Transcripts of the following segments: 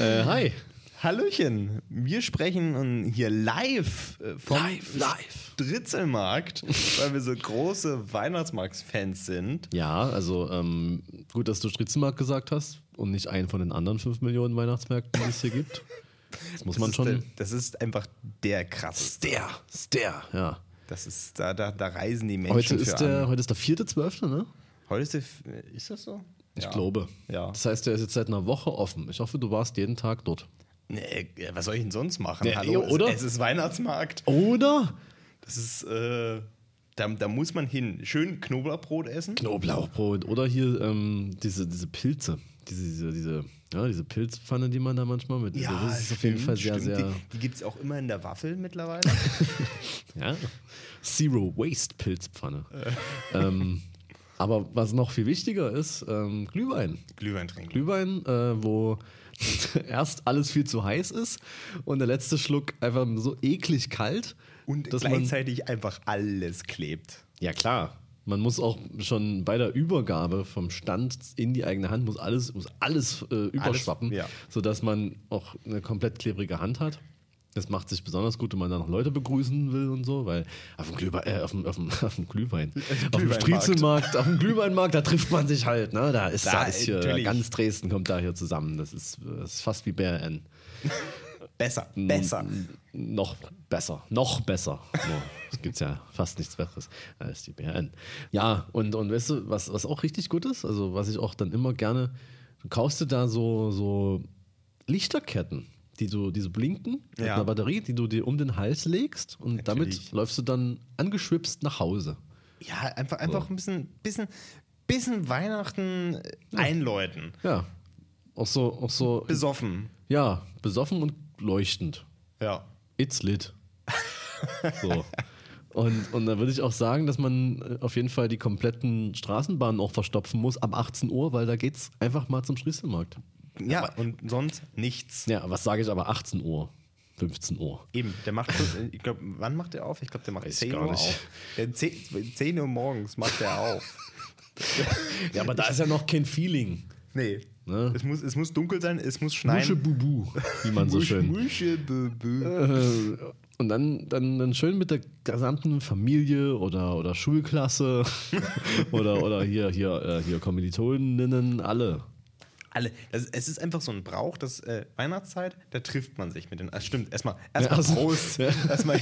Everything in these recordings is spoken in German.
äh, hi. Hallöchen, wir sprechen hier live äh, vom Live, live. Stritzelmarkt, weil wir so große Weihnachtsmarktsfans sind. Ja, also ähm, gut, dass du Stritzenmarkt gesagt hast und nicht einen von den anderen 5 Millionen Weihnachtsmärkten, die es hier gibt. Das muss Das man schon. Der, das ist einfach der krasseste. der, ist der, ja. Das ist, da, da, da reisen die Menschen Heute ist, der, an. heute ist der vierte, zwölfte, ne? Heute ist der, ist das so? Ich Ja. glaube. Ja. Das heißt, der ist jetzt seit einer Woche offen. Ich hoffe, du warst jeden Tag dort. Nee, ja, was soll ich denn sonst machen? Ja, Hallo, oder? Es, es ist Weihnachtsmarkt. Oder? Das ist, äh, da, da muss man hin. Schön Knoblauchbrot essen. Knoblauchbrot. Oder hier ähm, diese, diese Pilze. Diese, diese, diese, ja, diese Pilzpfanne, die man da manchmal mit. also das ist auf jeden Fall sehr, stimmt. sehr. Die, die gibt es auch immer in der Waffel mittlerweile. Ja. Zero Waste Pilzpfanne. ähm, aber was noch viel wichtiger ist, ähm, Glühwein. Glühwein trinken. Glühwein, äh, wo erst alles viel zu heiß ist und der letzte Schluck einfach so eklig kalt. Und dass man, gleichzeitig einfach alles klebt. ja klar, man muss auch schon bei der Übergabe vom Stand in die eigene Hand muss alles, muss alles äh, überschwappen, ja. sodass man auch eine komplett klebrige Hand hat. Das macht sich besonders gut, wenn man dann noch Leute begrüßen will und so, weil auf dem, Glühwein, äh, auf dem, auf dem, auf dem Glühwein, auf dem Glühweinmarkt. Striezelmarkt, auf dem Glühweinmarkt, da trifft man sich halt. Ne? Da ist, da, Da, ist hier, ganz Dresden kommt da hier zusammen. Das ist, das ist fast wie BRN. Besser, besser. Noch besser, noch besser. Es gibt ja fast nichts Besseres als die BRN. Ja, und, und weißt du, was, was auch richtig gut ist, also was ich auch dann immer gerne, du kaufst dir da so, so Lichterketten, die so, die so blinken mit Ja. einer Batterie, die du dir um den Hals legst und damit Natürlich. läufst du dann angeschwipst nach Hause. Ja, einfach, einfach ein bisschen, bisschen, bisschen Weihnachten äh, einläuten. Ja. Auch so, auch so, Besoffen. ja, besoffen und leuchtend. Ja. It's lit. so. Und, und da würde ich auch sagen, dass man äh, auf jeden Fall die kompletten Straßenbahnen auch verstopfen muss ab 18 Uhr, weil da geht's einfach mal zum Strieselmarkt. Ja, und sonst nichts. Ja, was sage ich aber 18 Uhr, 15 Uhr. Eben, der macht, ich glaube, wann macht der auf? Ich glaube, der macht Weiß ich 10 gar Uhr nicht. auf. Der 10, 10 Uhr morgens macht der auf. Ja, aber da ist ja noch kein Feeling. Nee. Ne? Es, muss, es muss dunkel sein, es muss schneien. Bubu, wie man so schön. Muschelbübü. Äh, Und dann, dann, dann schön mit der gesamten Familie oder, oder Schulklasse oder, oder hier, hier, äh, hier Kommilitoninnen, alle. Alle. Das, es ist einfach so ein Brauch, dass äh, Weihnachtszeit, da trifft man sich mit den. Ah, stimmt, erstmal erstmal also- Prost. ja. Erstmal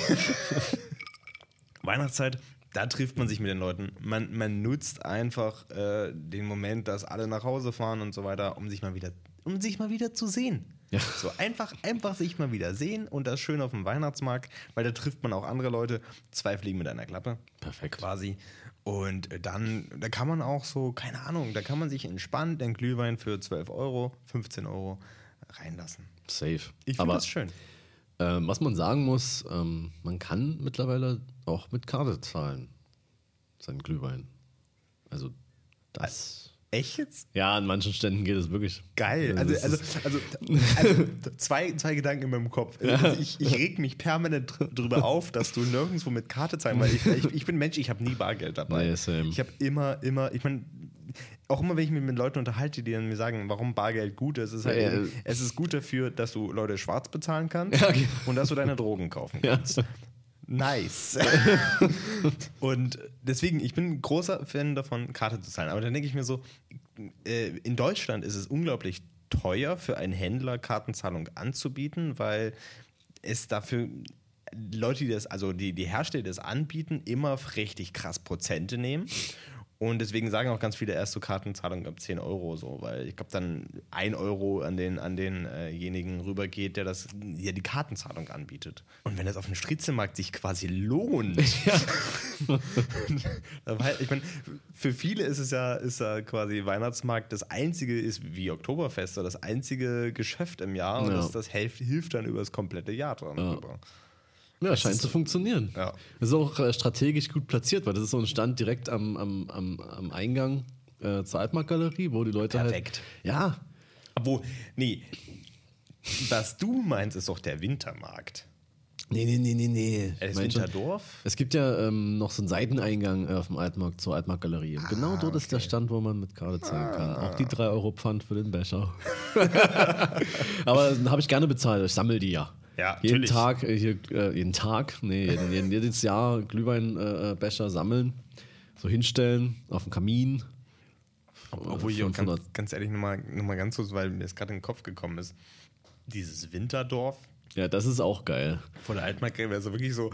Weihnachtszeit, da trifft man sich mit den Leuten. Man, man nutzt einfach äh, den Moment, dass alle nach Hause fahren und so weiter, um sich mal wieder, um sich mal wieder zu sehen. Ja. So einfach, einfach sich mal wieder sehen und das schön auf dem Weihnachtsmarkt, weil da trifft man auch andere Leute. Zwei Fliegen mit einer Klappe Perfekt. quasi. Und dann, da kann man auch so, keine Ahnung, da kann man sich entspannt den Glühwein für 12 Euro, 15 Euro reinlassen. Safe. Ich finde das schön. Ähm, was man sagen muss, ähm, man kann mittlerweile auch mit Karte zahlen. Sein Glühwein. Also das. Echt jetzt? Ja, an manchen Ständen geht es wirklich. Geil. Also Also, also, also, also zwei, zwei Gedanken in meinem Kopf. Also ich, ich reg mich permanent dr- drüber auf, dass du nirgendwo mit Karte zahlen, weil ich, ich, ich bin Mensch, ich habe nie Bargeld dabei. Nee, same. Ich habe immer, immer, ich meine, auch immer, wenn ich mich mit Leuten unterhalte, die dann mir sagen, warum Bargeld gut ist, ist halt Ja, es ist gut dafür, dass du Leute schwarz bezahlen kannst Ja, okay. und dass du deine Drogen kaufen kannst. Nice. und deswegen, ich bin großer Fan davon, Karte zu zahlen. Aber dann denke ich mir so, äh, in Deutschland ist es unglaublich teuer für einen Händler Kartenzahlung anzubieten, weil es dafür Leute, die das, also die, die Hersteller, die das anbieten, immer richtig krass Prozente nehmen. Und deswegen sagen auch ganz viele erst so Kartenzahlung ab 10 Euro so, weil ich glaube dann 1 Euro an den an denjenigen rübergeht, der das ja die Kartenzahlung anbietet. Und wenn das auf dem Striezelmarkt sich quasi lohnt, weil, ich meine, für viele ist es ja, ist ja quasi Weihnachtsmarkt das einzige, ist wie Oktoberfest, das einzige Geschäft im Jahr und Ja. das, das hilft, hilft dann über das komplette Jahr dran. rüber. Ja, scheint zu funktionieren. Ja. Das ist auch äh, strategisch gut platziert, weil das ist so ein Stand direkt am, am, am, am Eingang äh, zur Altmarktgalerie, wo die Leute Perfekt. halt. Ja, Obwohl, nee, was du meinst, ist doch der Wintermarkt. Nee, nee, nee, nee, nee. Äh, Das Mein schon- Winterdorf? Es gibt ja ähm, noch so einen Seiteneingang äh, auf dem Altmarkt zur Altmarktgalerie. Und genau dort ist der Stand, wo man mit Karte zahlen kann. Auch die 3 Euro Pfand für den Becher. Aber dann habe ich gerne bezahlt. Ich sammle die ja. Ja, jeden natürlich. Tag, äh, hier, äh, jeden Tag, nee, jeden, jeden, jedes Jahr Glühweinbecher äh, sammeln, so hinstellen auf dem Kamin. Obwohl ich auch 500. ganz, ganz ehrlich nochmal noch mal ganz kurz, weil mir das gerade in den Kopf gekommen ist, dieses Winterdorf Ja, das ist auch geil. vor der Altmarktgalerie, also wirklich so,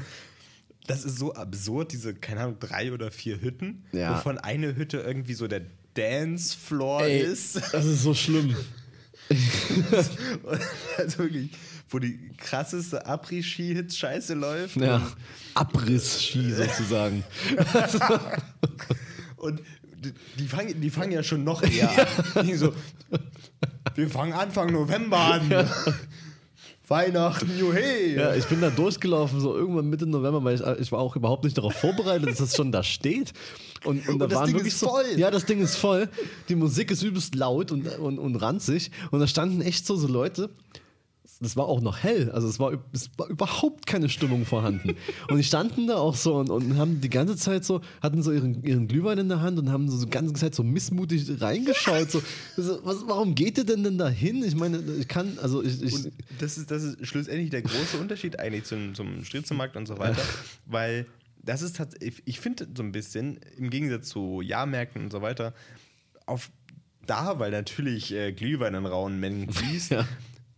das ist so absurd, diese, keine Ahnung, drei oder vier Hütten, Ja. wovon eine Hütte irgendwie so der Dancefloor Ey, ist. das ist so schlimm. also wirklich, wo die krasseste Après-Ski-Hits scheiße läuft. Ja, Abriss-Ski sozusagen. Und die- die fangen, die fangen ja schon noch eher an. Die so, wir fangen Anfang November an. Weihnachten, juhe. Ja, ich bin da durchgelaufen, so irgendwann Mitte November, weil ich, ich war auch überhaupt nicht darauf vorbereitet, dass das schon da steht. Und, und da das waren Ding wirklich ist so, voll. Ja, das Ding ist voll. Die Musik ist übelst laut und, und, und ranzig. Und da standen echt so, so Leute. Das war auch noch hell, also es war, es war überhaupt keine Stimmung vorhanden. Und die standen da auch so und, und haben die ganze Zeit so, hatten so ihren, ihren Glühwein in der Hand und haben so die ganze Zeit so missmutig reingeschaut. So, was, warum geht ihr denn denn da hin? Ich meine, ich kann, also ich, ich Und das ist, das ist schlussendlich der große Unterschied eigentlich zum, zum Striezelmarkt und so weiter, weil das ist tatsächlich, ich finde so ein bisschen, im Gegensatz zu Jahrmärkten und so weiter, auf da, weil natürlich äh, Glühwein in rauen Mengen fließt, Ja.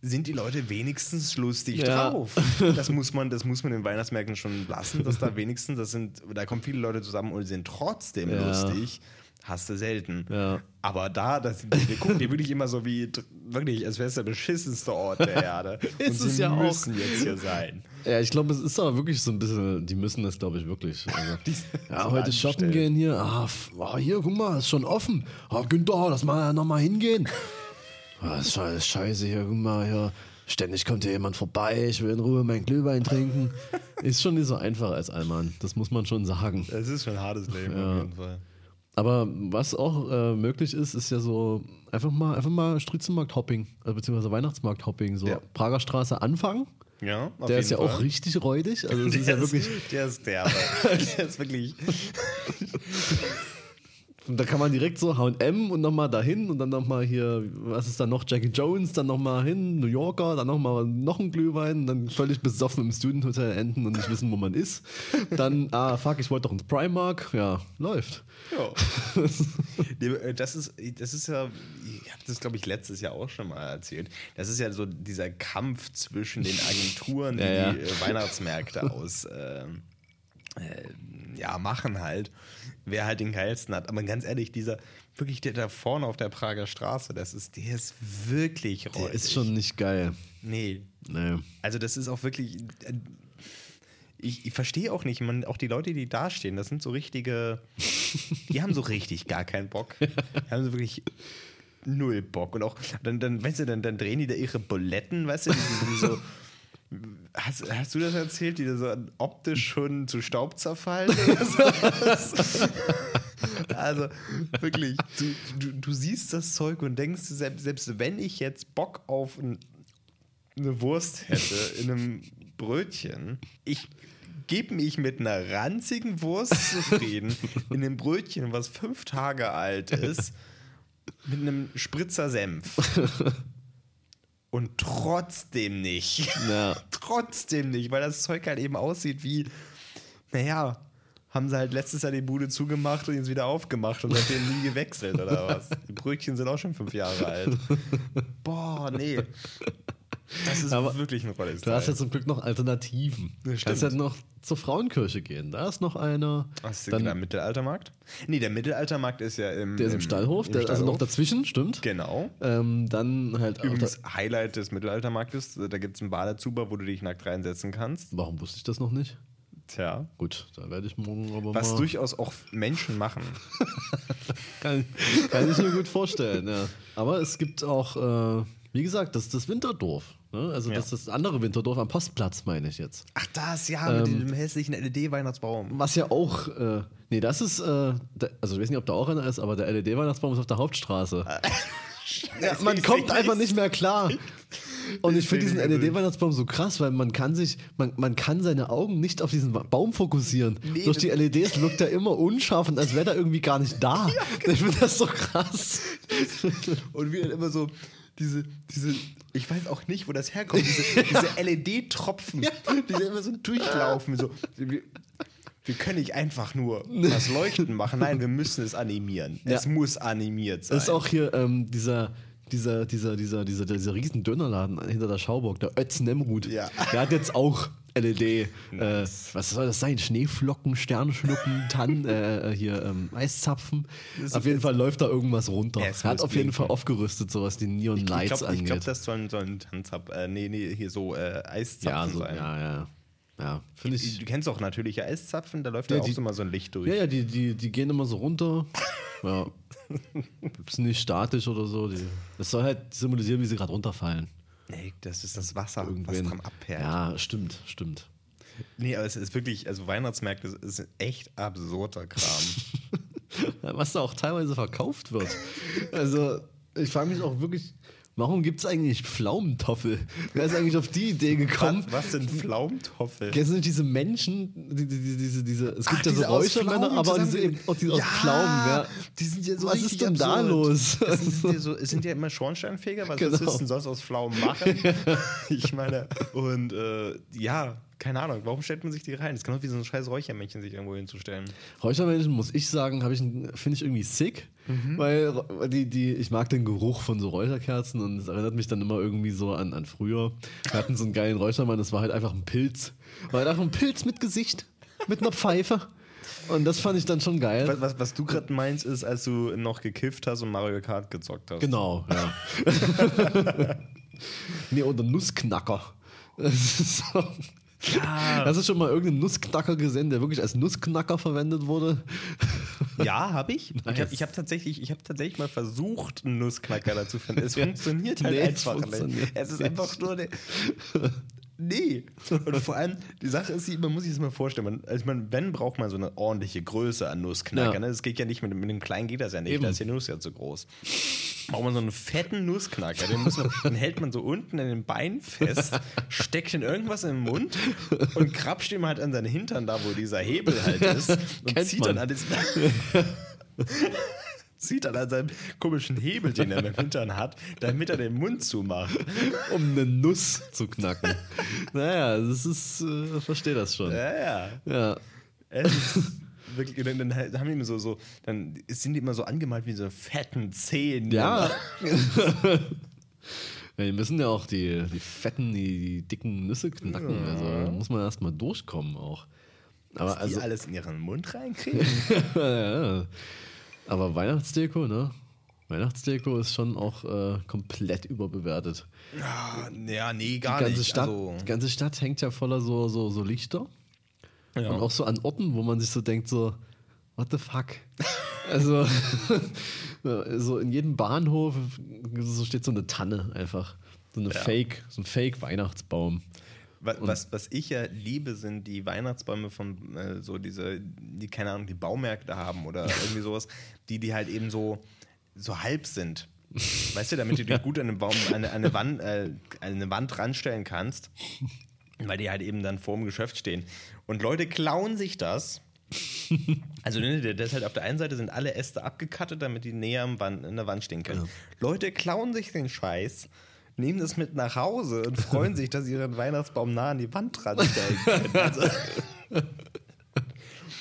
Sind die Leute wenigstens lustig Ja. drauf. Das muss man, das muss man in Weihnachtsmärkten schon lassen, dass da wenigstens, das sind, da kommen viele Leute zusammen und sind trotzdem Ja. lustig. Hast du selten. Ja. Aber da, das, die, die gucken dir wirklich immer so wie, wirklich, als wäre es der beschissenste Ort der Erde. Und Ist es sie ja auch. müssen jetzt hier sein. Ja, ich glaube, es ist aber wirklich so ein bisschen, die müssen das, glaube ich, wirklich. Also, ja, heute shoppen gehen hier. Ah, ah, hier, guck mal, ist schon offen. Ah, Günther, lass mal nochmal hingehen. Ah, ist sche- scheiße hier, guck mal hier. Ständig kommt hier jemand vorbei, ich will in Ruhe mein Glühwein trinken. Ist schon nicht so einfach als Allmann, das muss man schon sagen. Das ist schon ein hartes Leben Ja. auf jeden Fall. Aber was auch äh, möglich ist, ist ja so einfach mal, einfach mal Striezelmarkt-Hopping, äh, beziehungsweise Weihnachtsmarkt-Hopping. So Ja. Prager Straße anfangen. Ja, Der ist ja Fall. auch richtig räudig. Also es ist Der ja wirklich. der ist derbe. der ist wirklich. Und da kann man direkt so HM und nochmal dahin und dann nochmal hier, was ist da noch? Jackie Jones, dann nochmal hin, New Yorker, dann nochmal noch ein Glühwein, dann völlig besoffen im Student Hotel enden und nicht wissen, wo man ist. Dann, ah, fuck, ich wollte doch ins Primark. Ja, läuft. Ja. Äh, das, ist, das ist ja, ich habe das glaube ich letztes Jahr auch schon mal erzählt. Das ist ja so dieser Kampf zwischen den Agenturen, die Ja, ja. die äh, Weihnachtsmärkte aus ähm, äh, ja, machen halt, wer halt den geilsten hat. Aber ganz ehrlich, dieser wirklich der da vorne auf der Prager Straße, das ist, der ist wirklich Der räudig. ist schon nicht geil. Nee, Nee. also das ist auch wirklich. äh, Ich, ich verstehe auch nicht, man, auch die Leute, die da stehen, das sind so richtige. Die haben so richtig gar keinen Bock. Die haben so wirklich null Bock. Und auch, dann, dann weißt du, dann, dann drehen die da ihre Buletten, weißt du, die, die so. Hast, hast du das erzählt, die so optisch schon zu Staub zerfallen? oder sowas? also wirklich, du, du, du siehst das Zeug und denkst, selbst, selbst wenn ich jetzt Bock auf ein eine Wurst hätte in einem Brötchen, ich gebe mich mit einer ranzigen Wurst zufrieden, in einem Brötchen, was fünf Tage alt ist, mit einem Spritzer Senf. Und trotzdem nicht. Ja. trotzdem nicht, weil das Zeug halt eben aussieht wie, naja, haben sie halt letztes Jahr die Bude zugemacht und jetzt wieder aufgemacht und seitdem nie gewechselt oder was. Die Brötchen sind auch schon fünf Jahre alt. Boah, nee. Das ist Aber wirklich ein rolles Du hast ja zum Glück noch Alternativen. Du Das kannst ja noch zur Frauenkirche gehen. Da ist noch einer. Hast du Dann- der Mittelaltermarkt? Nee, der Mittelaltermarkt ist ja im, Der ist im Stallhof, im der, also noch Stallhof. dazwischen, stimmt. Genau. Ähm, dann halt auch da, Übrigens, Highlight des Mittelaltermarktes, da gibt es einen Badezuber, wo du dich nackt reinsetzen kannst. Warum wusste ich das noch nicht? Tja. Gut, da werde ich morgen aber Was mal. durchaus auch Menschen machen. Kann, kann ich mir gut vorstellen, ja. Aber es gibt auch, äh, wie gesagt, das ist das Winterdorf. Ne? Also Ja. das ist das andere Winterdorf am Postplatz, meine ich jetzt. Ach, das, ja, mit diesem hässlichen LED-Weihnachtsbaum. Was ja auch, äh, nee, das ist, äh, also ich weiß nicht, ob da auch einer ist, aber der LED-Weihnachtsbaum ist auf der Hauptstraße. Ja, man kommt einfach nicht mehr klar. Und ich finde diesen LED-Weihnachtsbaum so krass, weil man kann sich, man, man kann seine Augen nicht auf diesen Baum fokussieren. Nee, Durch die LEDs wirkt er immer unscharf und als wäre er irgendwie gar nicht da. Ich finde das so krass. Und wie dann immer so diese, diese, ich weiß auch nicht, wo das herkommt, diese, diese LED-Tropfen, die immer so durchlaufen. So, wir, wir können nicht einfach nur das Leuchten machen, nein, wir müssen es animieren. Es Ja. muss animiert sein. Das ist auch hier ähm, dieser, dieser, dieser, dieser, dieser, dieser riesen Dönerladen hinter der Schauburg, der Ötz Nemrut. Ja. Der hat jetzt auch LED. Äh, was soll das sein? Schneeflocken, Sternschnuppen, Tannen, äh, äh, hier ähm, Eiszapfen. Auf jeden Fall läuft da irgendwas runter. Er hat auf jeden. Fall aufgerüstet, so was die Neon ich Lights glaube, angeht. glaub, das sollen, sollen Tanzab, äh, nee, nee, hier so äh, Eiszapfen ja, so, sein. ja, ja. Ja, finde ich. Du kennst auch natürliche Eiszapfen, da läuft Ja, ja, auch die- so mal so ein Licht durch. Ja, ja, die, die, die gehen immer so runter. Ja. Ist nicht statisch oder so. Die, das soll halt symbolisieren, wie sie gerade runterfallen. Nee, das ist das Wasser, Irgendwen. was dran abperlt. Ja, stimmt, stimmt. Nee, aber es ist wirklich, also Weihnachtsmärkte ist echt absurder Kram. Was da auch teilweise verkauft wird. Also, ich frage mich auch wirklich, warum gibt es eigentlich Pflaumentoffel? Wer ist eigentlich auf die Idee gekommen? was, was sind Pflaumentoffel? Kennst du nicht diese Menschen, die, die, die, diese, diese, es gibt Ach, ja so diese aus Räuchermänner, aber diese eben auch die aus Ja, Pflaumen, ja. Die sind ja so Was ist denn da absurd. los? Es sind, ja so, sind ja immer Schornsteinfeger, was Genau. was ist denn sonst aus Pflaumen machen? ich meine, und äh, ja, keine Ahnung, warum stellt man sich die rein? Das ist genau wie so ein scheiß Räuchermännchen sich irgendwo hinzustellen. Räuchermännchen, muss ich sagen, ich finde ich irgendwie sick, weil weil die, die, ich mag den Geruch von so Räucherkerzen und es erinnert mich dann immer irgendwie so an, an früher. Wir hatten so einen geilen Räuchermann, das war halt einfach ein Pilz. War halt einfach ein Pilz mit Gesicht, mit einer Pfeife. Und das fand ich dann schon geil. Was, was, was du gerade meinst, ist, als du noch gekifft hast und Mario Kart gezockt hast. Genau, ja. nee, oder Nussknacker. Das ist so. Hast du schon mal irgendeinen Nussknacker gesehen, der wirklich als Nussknacker verwendet wurde? Ja, habe ich. Ich Nice. habe ich hab tatsächlich, ich hab tatsächlich mal versucht, einen Nussknacker dazu zu finden. Es Ja. funktioniert halt Nee, es einfach funktioniert nicht. Es ist einfach nur eine. Nee. Und vor allem, die Sache ist, man muss sich das mal vorstellen. Man, also man, wenn, braucht man so eine ordentliche Größe an Nussknacker. Ja. Ne? Das geht ja nicht mit, mit dem kleinen geht das ja nicht. Eben. Da ist die Nuss ja zu groß. Braucht man so einen fetten Nussknacker. Den, man, den hält man so unten in den Beinen fest, steckt in irgendwas im Mund und krapscht ihm halt an seinen Hintern da, wo dieser Hebel halt ist. Und Kennt zieht man. dann an diesem. zieht dann an seinem komischen Hebel, den er im Hintern hat, damit er den Mund zumacht. um eine Nuss zu knacken. naja, das ist, äh, verstehe das schon. Ja, ja. Ja. Es ist wirklich, dann, dann haben die immer so, so, dann sind die immer so angemalt wie so fetten Zehen. Ja. ja. Die müssen ja auch die, die fetten, die, die dicken Nüsse knacken. Also da muss man erstmal durchkommen auch. Aber Die also, alles in ihren Mund reinkriegen. ja. Aber Weihnachtsdeko, ne? Weihnachtsdeko ist schon auch äh, komplett überbewertet. Ja, nee, gar die ganze nicht. Stadt, Also, die ganze Stadt hängt ja voller so, so, so Lichter. ja. Und auch so an Orten, wo man sich so denkt, so, what the fuck? also, so in jedem Bahnhof so steht so eine Tanne einfach. So eine Ja. Fake, so ein Fake-Weihnachtsbaum. Wa- Was, was ich ja liebe, sind die Weihnachtsbäume von äh, so diese, die, keine Ahnung, die Baumärkte haben oder irgendwie sowas, die, die halt eben so, so halb sind. Weißt du, damit du dir gut an eine, Baum, eine, eine, Wand, äh, eine Wand ranstellen kannst, weil die halt eben dann vor dem Geschäft stehen. Und Leute klauen sich das. Also ne, das halt auf der einen Seite sind alle Äste abgekattet, damit die näher an der Wand stehen können. Leute klauen sich den Scheiß, nehmen das mit nach Hause und freuen sich, dass sie ihren Weihnachtsbaum nah an die Wand dran stellen können. Also,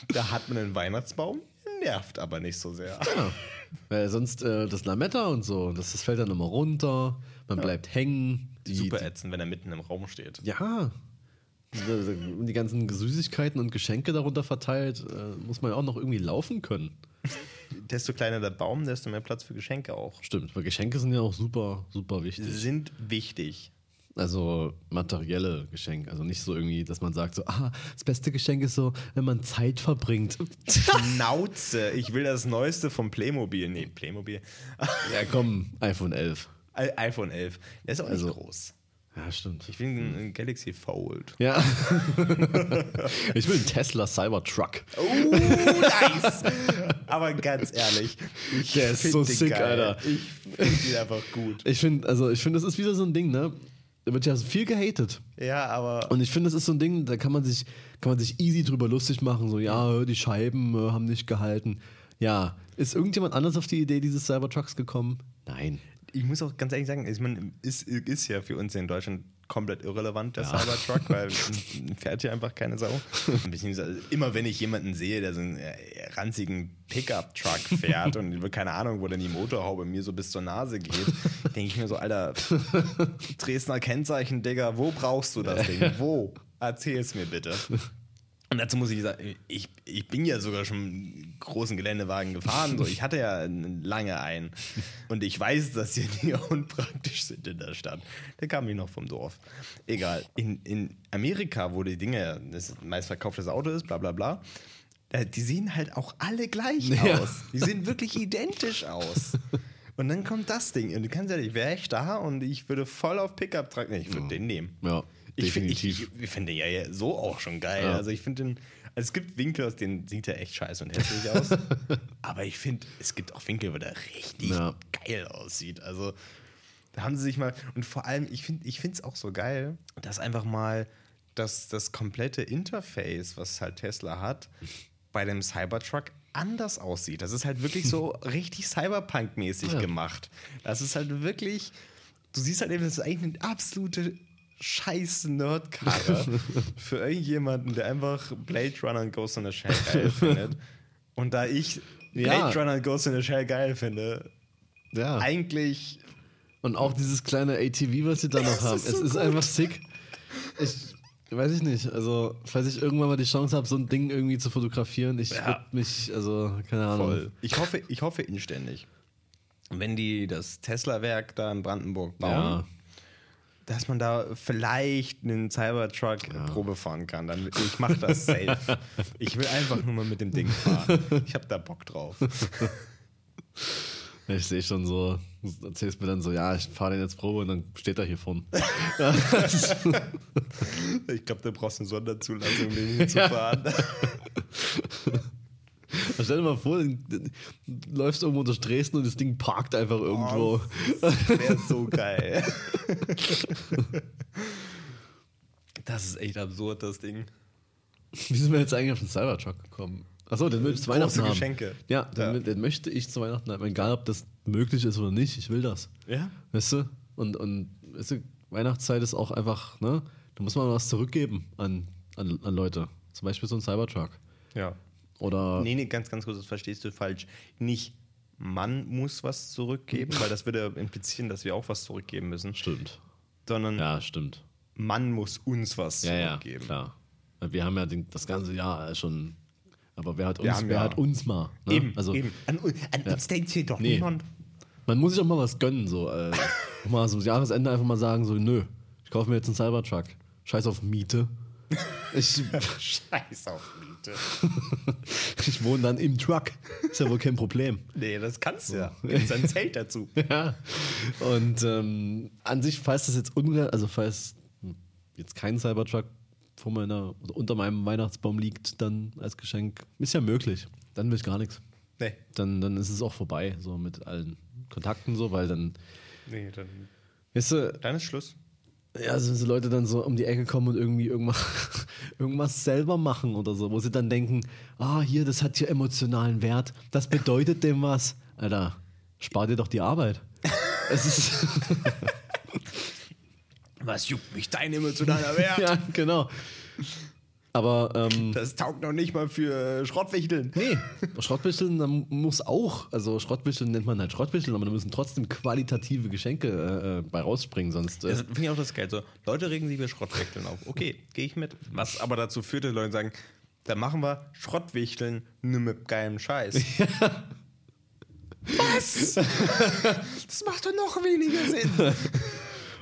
da hat man einen Weihnachtsbaum, nervt aber nicht so sehr. Ja. Weil sonst äh, das Lametta und so, das, das fällt dann immer runter, man bleibt hängen. Die, Super ätzend, wenn er mitten im Raum steht. Ja. Die ganzen Süßigkeiten und Geschenke darunter verteilt, äh, muss man ja auch noch irgendwie laufen können. Desto kleiner der Baum, desto mehr Platz für Geschenke auch. Stimmt, weil Geschenke sind ja auch super, super wichtig. Sind wichtig. Also materielle Geschenke. Also nicht so irgendwie, dass man sagt, so, ah, das beste Geschenk ist so, wenn man Zeit verbringt. Schnauze, ich will das Neueste vom Playmobil. Nee, Playmobil. ja, komm, iPhone 11. I- iPhone 11. Der ist auch Also- nicht groß. Ja, stimmt. Ich will ein, ein Galaxy Fold. Ja. ich will einen Tesla Cybertruck. Oh, nice! Aber ganz ehrlich, ich Der ist so sick, geil. Alter. Ich finde ihn einfach gut. Ich finde, also ich finde, das ist wieder so ein Ding, ne? Da wird ja viel gehatet. Ja, aber. Und ich finde, das ist so ein Ding, da kann man sich, kann man sich easy drüber lustig machen. So, ja, die Scheiben äh, haben nicht gehalten. Ja, ist irgendjemand anders auf die Idee dieses Cybertrucks gekommen? Nein. Ich muss auch ganz ehrlich sagen, ich meine, ist, ist ja für uns in Deutschland komplett irrelevant, der Cybertruck, weil fährt hier einfach keine Sau. Beziehungsweise immer wenn ich jemanden sehe, der so einen äh, ranzigen Pickup-Truck fährt und keine Ahnung, wo dann die Motorhaube mir so bis zur Nase geht, denke ich mir so, Alter, Dresdner Kennzeichen, Digga, wo brauchst du das Ding? Wo? Erzähl's mir bitte. Und dazu muss ich sagen, ich, ich bin ja sogar schon großen Geländewagen gefahren. So. Ich hatte ja lange einen. Und ich weiß, dass die Dinger unpraktisch sind in der Stadt. Der kam ich noch vom Dorf. Egal. In, in Amerika, wo die Dinge das meistverkauftes Auto ist, bla bla bla, die sehen halt auch alle gleich Ja. aus. Die sehen wirklich identisch aus. Und dann kommt das Ding. Und du kannst ja nicht, wäre ich da und ich würde voll auf Pickup tragen. Nee, Ich würde den nehmen. Ja, Ich, find- ich, definitiv. ich, ich finde den ja, ja so auch schon geil. Ja. Also ich finde den, also es gibt Winkel, aus denen sieht er echt scheiße und hässlich aus. Aber ich finde, es gibt auch Winkel, wo der richtig Ja. geil aussieht. Also da haben sie sich mal, und vor allem, ich finde ich es auch so geil, dass einfach mal das, das komplette Interface, was halt Tesla hat, bei dem Cybertruck anders aussieht. Das ist halt wirklich so richtig Cyberpunk-mäßig Ja. gemacht. Das ist halt wirklich, du siehst halt eben, das ist eigentlich eine absolute scheiß Nerdkarre für irgendjemanden, der einfach Blade Runner und Ghost in the Shell geil findet. Und da ich Ja. Blade Runner und Ghost in the Shell geil finde, Ja. eigentlich Und auch dieses kleine ATV, was sie da noch haben. ist es so ist gut. einfach sick. Ich weiß ich nicht. Also, falls ich irgendwann mal die Chance habe, so ein Ding irgendwie zu fotografieren, ich Ja. würde mich, also, keine Ahnung. voll. Ich hoffe, ich hoffe inständig, wenn die das Tesla-Werk da in Brandenburg bauen, Ja. Dass man da vielleicht einen Cybertruck Probe fahren kann. Dann, ich mache das safe. ich will einfach nur mal mit dem Ding fahren. Ich habe da Bock drauf. Ich sehe schon so, du erzählst mir dann so, ja, ich fahre den jetzt Probe und dann steht er hier vorne. Ich glaube, da brauchst du eine Sonderzulassung, um den hinzufahren. Stell dir mal vor, du läufst irgendwo durch Dresden und das Ding parkt einfach irgendwo. Das wäre so geil. Das ist echt absurd, das Ding. Wie sind wir jetzt eigentlich auf den Cybertruck gekommen? Achso, den möchte ich zu Weihnachten haben. Geschenke. Ja, den, Ja. den möchte ich zu Weihnachten haben. Egal, ob das möglich ist oder nicht, ich will das. Ja? Weißt du? Und, und weißt du, Weihnachtszeit ist auch einfach, ne? Da muss man was zurückgeben an, an, an Leute. Zum Beispiel so ein Cybertruck. Ja. Oder Nee, nee, ganz, ganz kurz, das verstehst du falsch. Nicht man muss was zurückgeben, weil das würde implizieren, dass wir auch was zurückgeben müssen, stimmt. sondern Ja, stimmt. man muss uns was Ja, ja, zurückgeben. klar. Wir haben ja den, das ganze Jahr schon. Aber wer hat uns, wer ja- hat uns mal? Ne? Eben, also, eben. An, an uns denkt hier doch Nee. niemand. Man muss sich auch mal was gönnen, so. Äh, mal so am Jahresende einfach mal sagen, so, nö, ich kaufe mir jetzt einen Cybertruck. Scheiß auf Miete. Ich, Scheiß auf Miete. ich wohne dann im Truck. Ist ja wohl kein Problem. Nee, das kannst du ja. Gibt's ein Zelt dazu. Ja. Und ähm, an sich, falls das jetzt unreal, also falls jetzt kein Cybertruck vor meiner oder unter meinem Weihnachtsbaum liegt, dann als Geschenk, ist ja möglich. Dann will ich gar nichts. Nee. Dann, dann ist es auch vorbei, so mit allen Kontakten, so, weil dann, Nee, dann, weißt du, dann ist Schluss. Ja, sind so Leute dann so um die Ecke kommen und irgendwie irgendwas, irgendwas selber machen oder so, wo sie dann denken, ah, hier, das hat hier emotionalen Wert, das bedeutet dem was. Alter, spar dir doch die Arbeit. es ist, Was juckt mich dein emotionaler Wert? ja, genau. Aber, ähm, Das taugt noch nicht mal für äh, Schrottwichteln. nee, Schrottwichteln da muss auch, also Schrottwichteln nennt man halt Schrottwichteln, aber da müssen trotzdem qualitative Geschenke äh, äh, bei rausspringen, sonst. Äh, Das finde ich auch das Geld. So, Leute regen sich für Schrottwichteln auf. Okay, gehe ich mit. Was aber dazu führt, dass Leute sagen, dann machen wir Schrottwichteln nur mit geilem Scheiß. Was? das macht doch noch weniger Sinn.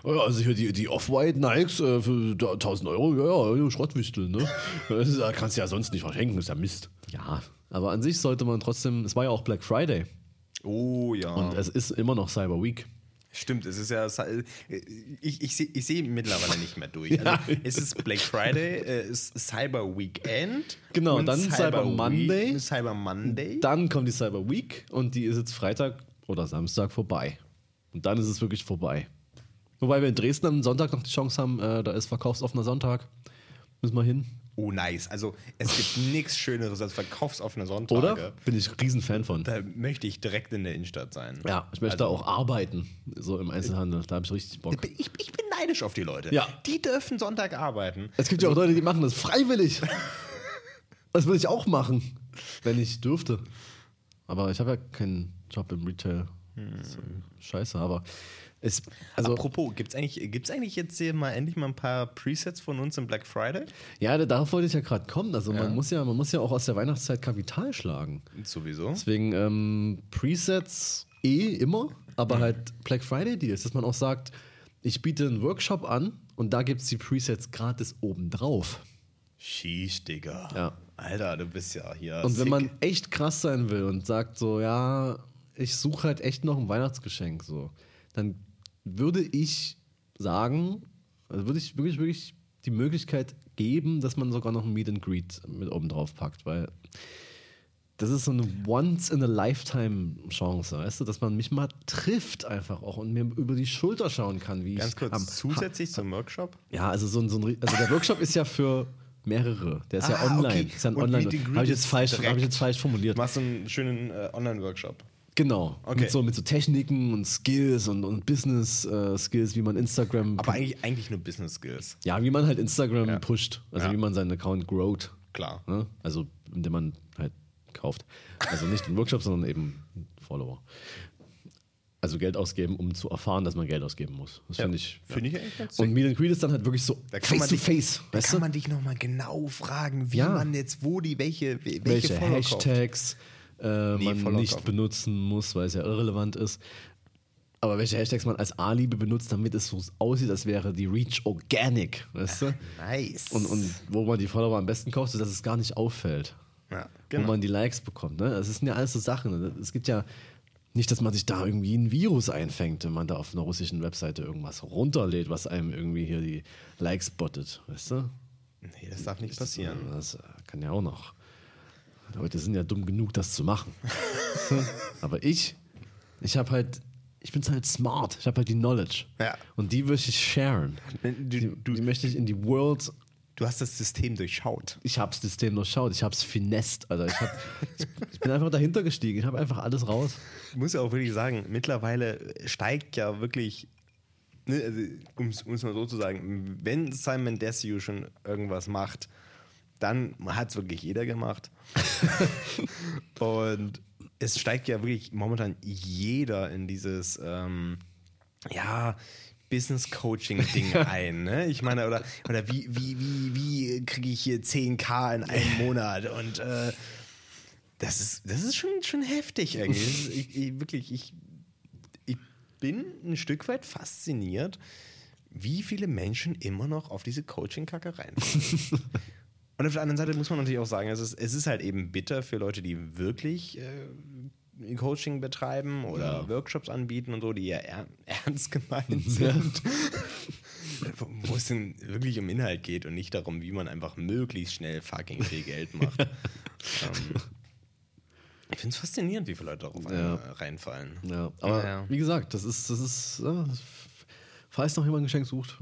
Oh ja, also hier die, die Off-White Nikes äh, für da 1000 Euro, ja, ja, ja Schrottwichtel, ne? Das ist, äh, kannst du ja sonst nicht verschenken, ist ja Mist. Ja, aber an sich sollte man trotzdem, es war ja auch Black Friday Oh ja. und es ist immer noch Cyber Week. Stimmt, es ist ja. Ich, ich sehe ich seh mittlerweile nicht mehr durch. Also, es ist Black Friday, äh, es ist Cyber Weekend. Genau, und dann Cyber Week- Monday. Cyber Monday. Dann kommt die Cyber Week und die ist jetzt Freitag oder Samstag vorbei. Und dann ist es wirklich vorbei. Wobei wir in Dresden am Sonntag noch die Chance haben, äh, da ist verkaufsoffener Sonntag. Müssen wir hin. Oh, nice. Also, es gibt nichts Schöneres als verkaufsoffene Sonntage. Oder? Bin ich riesen Fan von. Da möchte ich direkt in der Innenstadt sein. Ja, ich möchte Also- auch arbeiten, so im Einzelhandel. Da habe ich richtig Bock. Ich, ich bin neidisch auf die Leute. Ja. Die dürfen Sonntag arbeiten. Es gibt ja auch Leute, die machen das freiwillig. Das würde ich auch machen, wenn ich dürfte. Aber ich habe ja keinen Job im Retail. Ist scheiße, aber es, also Apropos, gibt es eigentlich, gibt's eigentlich jetzt hier mal endlich mal ein paar Presets von uns im Black Friday? ja, darauf wollte ich ja gerade kommen. Also Ja. man muss ja, man muss ja auch aus der Weihnachtszeit Kapital schlagen. Sowieso. Deswegen ähm, Presets eh immer, aber halt Black Friday Deals, dass man auch sagt, ich biete einen Workshop an und da gibt es die Presets gratis obendrauf. Schieß, Digga. Ja. Alter, du bist ja hier. Und wenn sick. man echt krass sein will und sagt so, ja, ich suche halt echt noch ein Weihnachtsgeschenk, so, dann würde ich sagen, also würde ich wirklich, wirklich die Möglichkeit geben, dass man sogar noch ein Meet and Greet mit oben drauf packt, weil das ist so eine Once-in-a-Lifetime-Chance, weißt du, dass man mich mal trifft einfach auch und mir über die Schulter schauen kann, wie Ganz ich kurz, am zusätzlich zum Workshop? ja, also so ein, so ein also der Workshop ist ja für mehrere. Der ist ja Ah, online. okay. Ist ja ein Und online. Habe ich jetzt falsch, habe ich jetzt falsch formuliert. Du machst so einen schönen äh, Online-Workshop. Genau. Okay. Mit, so, mit so Techniken und Skills und, und Business-Skills, wie man Instagram. Aber eigentlich, eigentlich nur Business Skills. ja, wie man halt Instagram Ja. pusht. Also Ja. wie man seinen Account growt. Klar. Ne? Also indem man halt kauft. Also nicht einen Workshop, sondern eben Follower. Also Geld ausgeben, um zu erfahren, dass man Geld ausgeben muss. Das finde ich. Finde ich eigentlich ganz Und Meet and Greet ist dann halt wirklich so Da kann face man to dich- face. Da kann du? man dich nochmal genau fragen, wie Ja. man jetzt, wo die, welche, welche, welche Follower kauft. Äh, Nee, man nicht kaufen. benutzen muss, weil es ja irrelevant ist. Aber welche Hashtags man als A-Liebe benutzt, damit es so aussieht, als wäre die Reach organic, weißt du? Nice. Und, und wo man die Follower am besten kauft, dass es gar nicht auffällt. ja, Wo genau. man die Likes bekommt. Ne? Das sind ja alles so Sachen. Es gibt ja nicht, dass man sich da irgendwie ein Virus einfängt, wenn man da auf einer russischen Webseite irgendwas runterlädt, was einem irgendwie hier die Likes bottet, weißt du? nee, das darf nicht passieren. Das äh, kann ja auch noch. Leute sind ja dumm genug, das zu machen. Aber ich, ich habe halt, ich bin halt smart. Ich habe halt die Knowledge. Ja. Und die möchte ich sharen. Du, Die, du, die möchte ich in die World. du hast das System durchschaut. Ich habe das System durchschaut. Ich habe es finest. Alter. Ich, hab, ich, bin einfach dahinter gestiegen. Ich habe einfach alles raus. Ich muss ja auch wirklich sagen, mittlerweile steigt ja wirklich, ne, also, um es mal so zu sagen, wenn Simon Desue schon irgendwas macht, dann hat es wirklich jeder gemacht. Und es steigt ja wirklich momentan jeder in dieses, ähm, ja, Business Coaching Ding ein, ne? Ich meine, oder, oder wie, wie, wie, wie kriege ich hier 10k in einem Monat und äh, das ist, das ist schon, schon heftig irgendwie. Ist, ich, ich, wirklich, ich, ich bin ein Stück weit fasziniert, wie viele Menschen immer noch auf diese Coaching-Kacke reinfallen. Und auf der anderen Seite muss man natürlich auch sagen, es ist, es ist halt eben bitter für Leute, die wirklich äh, Coaching betreiben oder Workshops anbieten und so, die ja er, ernst gemeint sind. Wo- Wo es denn wirklich um Inhalt geht und nicht darum, wie man einfach möglichst schnell fucking viel Geld macht. ähm, ich finde es faszinierend, wie viele Leute darauf Ja. äh, reinfallen. Ja, aber Ja. wie gesagt, das ist, das ist, ja, falls noch jemand ein Geschenk sucht.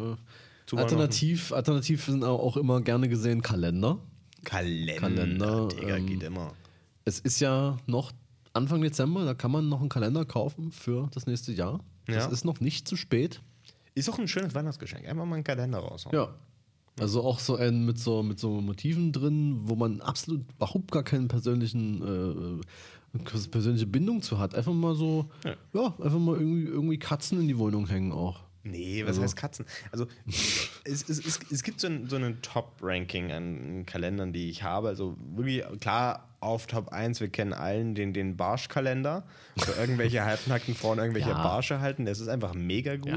Äh, Alternativ, alternativ sind auch, immer gerne gesehen Kalender. Kalender, Kalender, Digga, ähm, geht immer. Es ist ja noch Anfang Dezember, da kann man noch einen Kalender kaufen für das nächste Jahr. Das Ja. ist noch nicht zu spät. Ist auch ein schönes Weihnachtsgeschenk. Einfach mal einen Kalender raushauen. Ja. Also auch so ein mit so mit so Motiven drin, wo man absolut überhaupt gar keinen persönlichen äh, persönliche Bindung zu hat. Einfach mal so, Ja. ja, einfach mal irgendwie, irgendwie Katzen in die Wohnung hängen auch. Nee, was heißt Katzen? Also es, es, es, es gibt so ein, so ein Top-Ranking an Kalendern, die ich habe. Also wirklich klar auf Top 1, wir kennen allen den, den Barsch-Kalender. Wo irgendwelche halbnackten Frauen irgendwelche Ja. Barsche halten. Das ist einfach mega gut.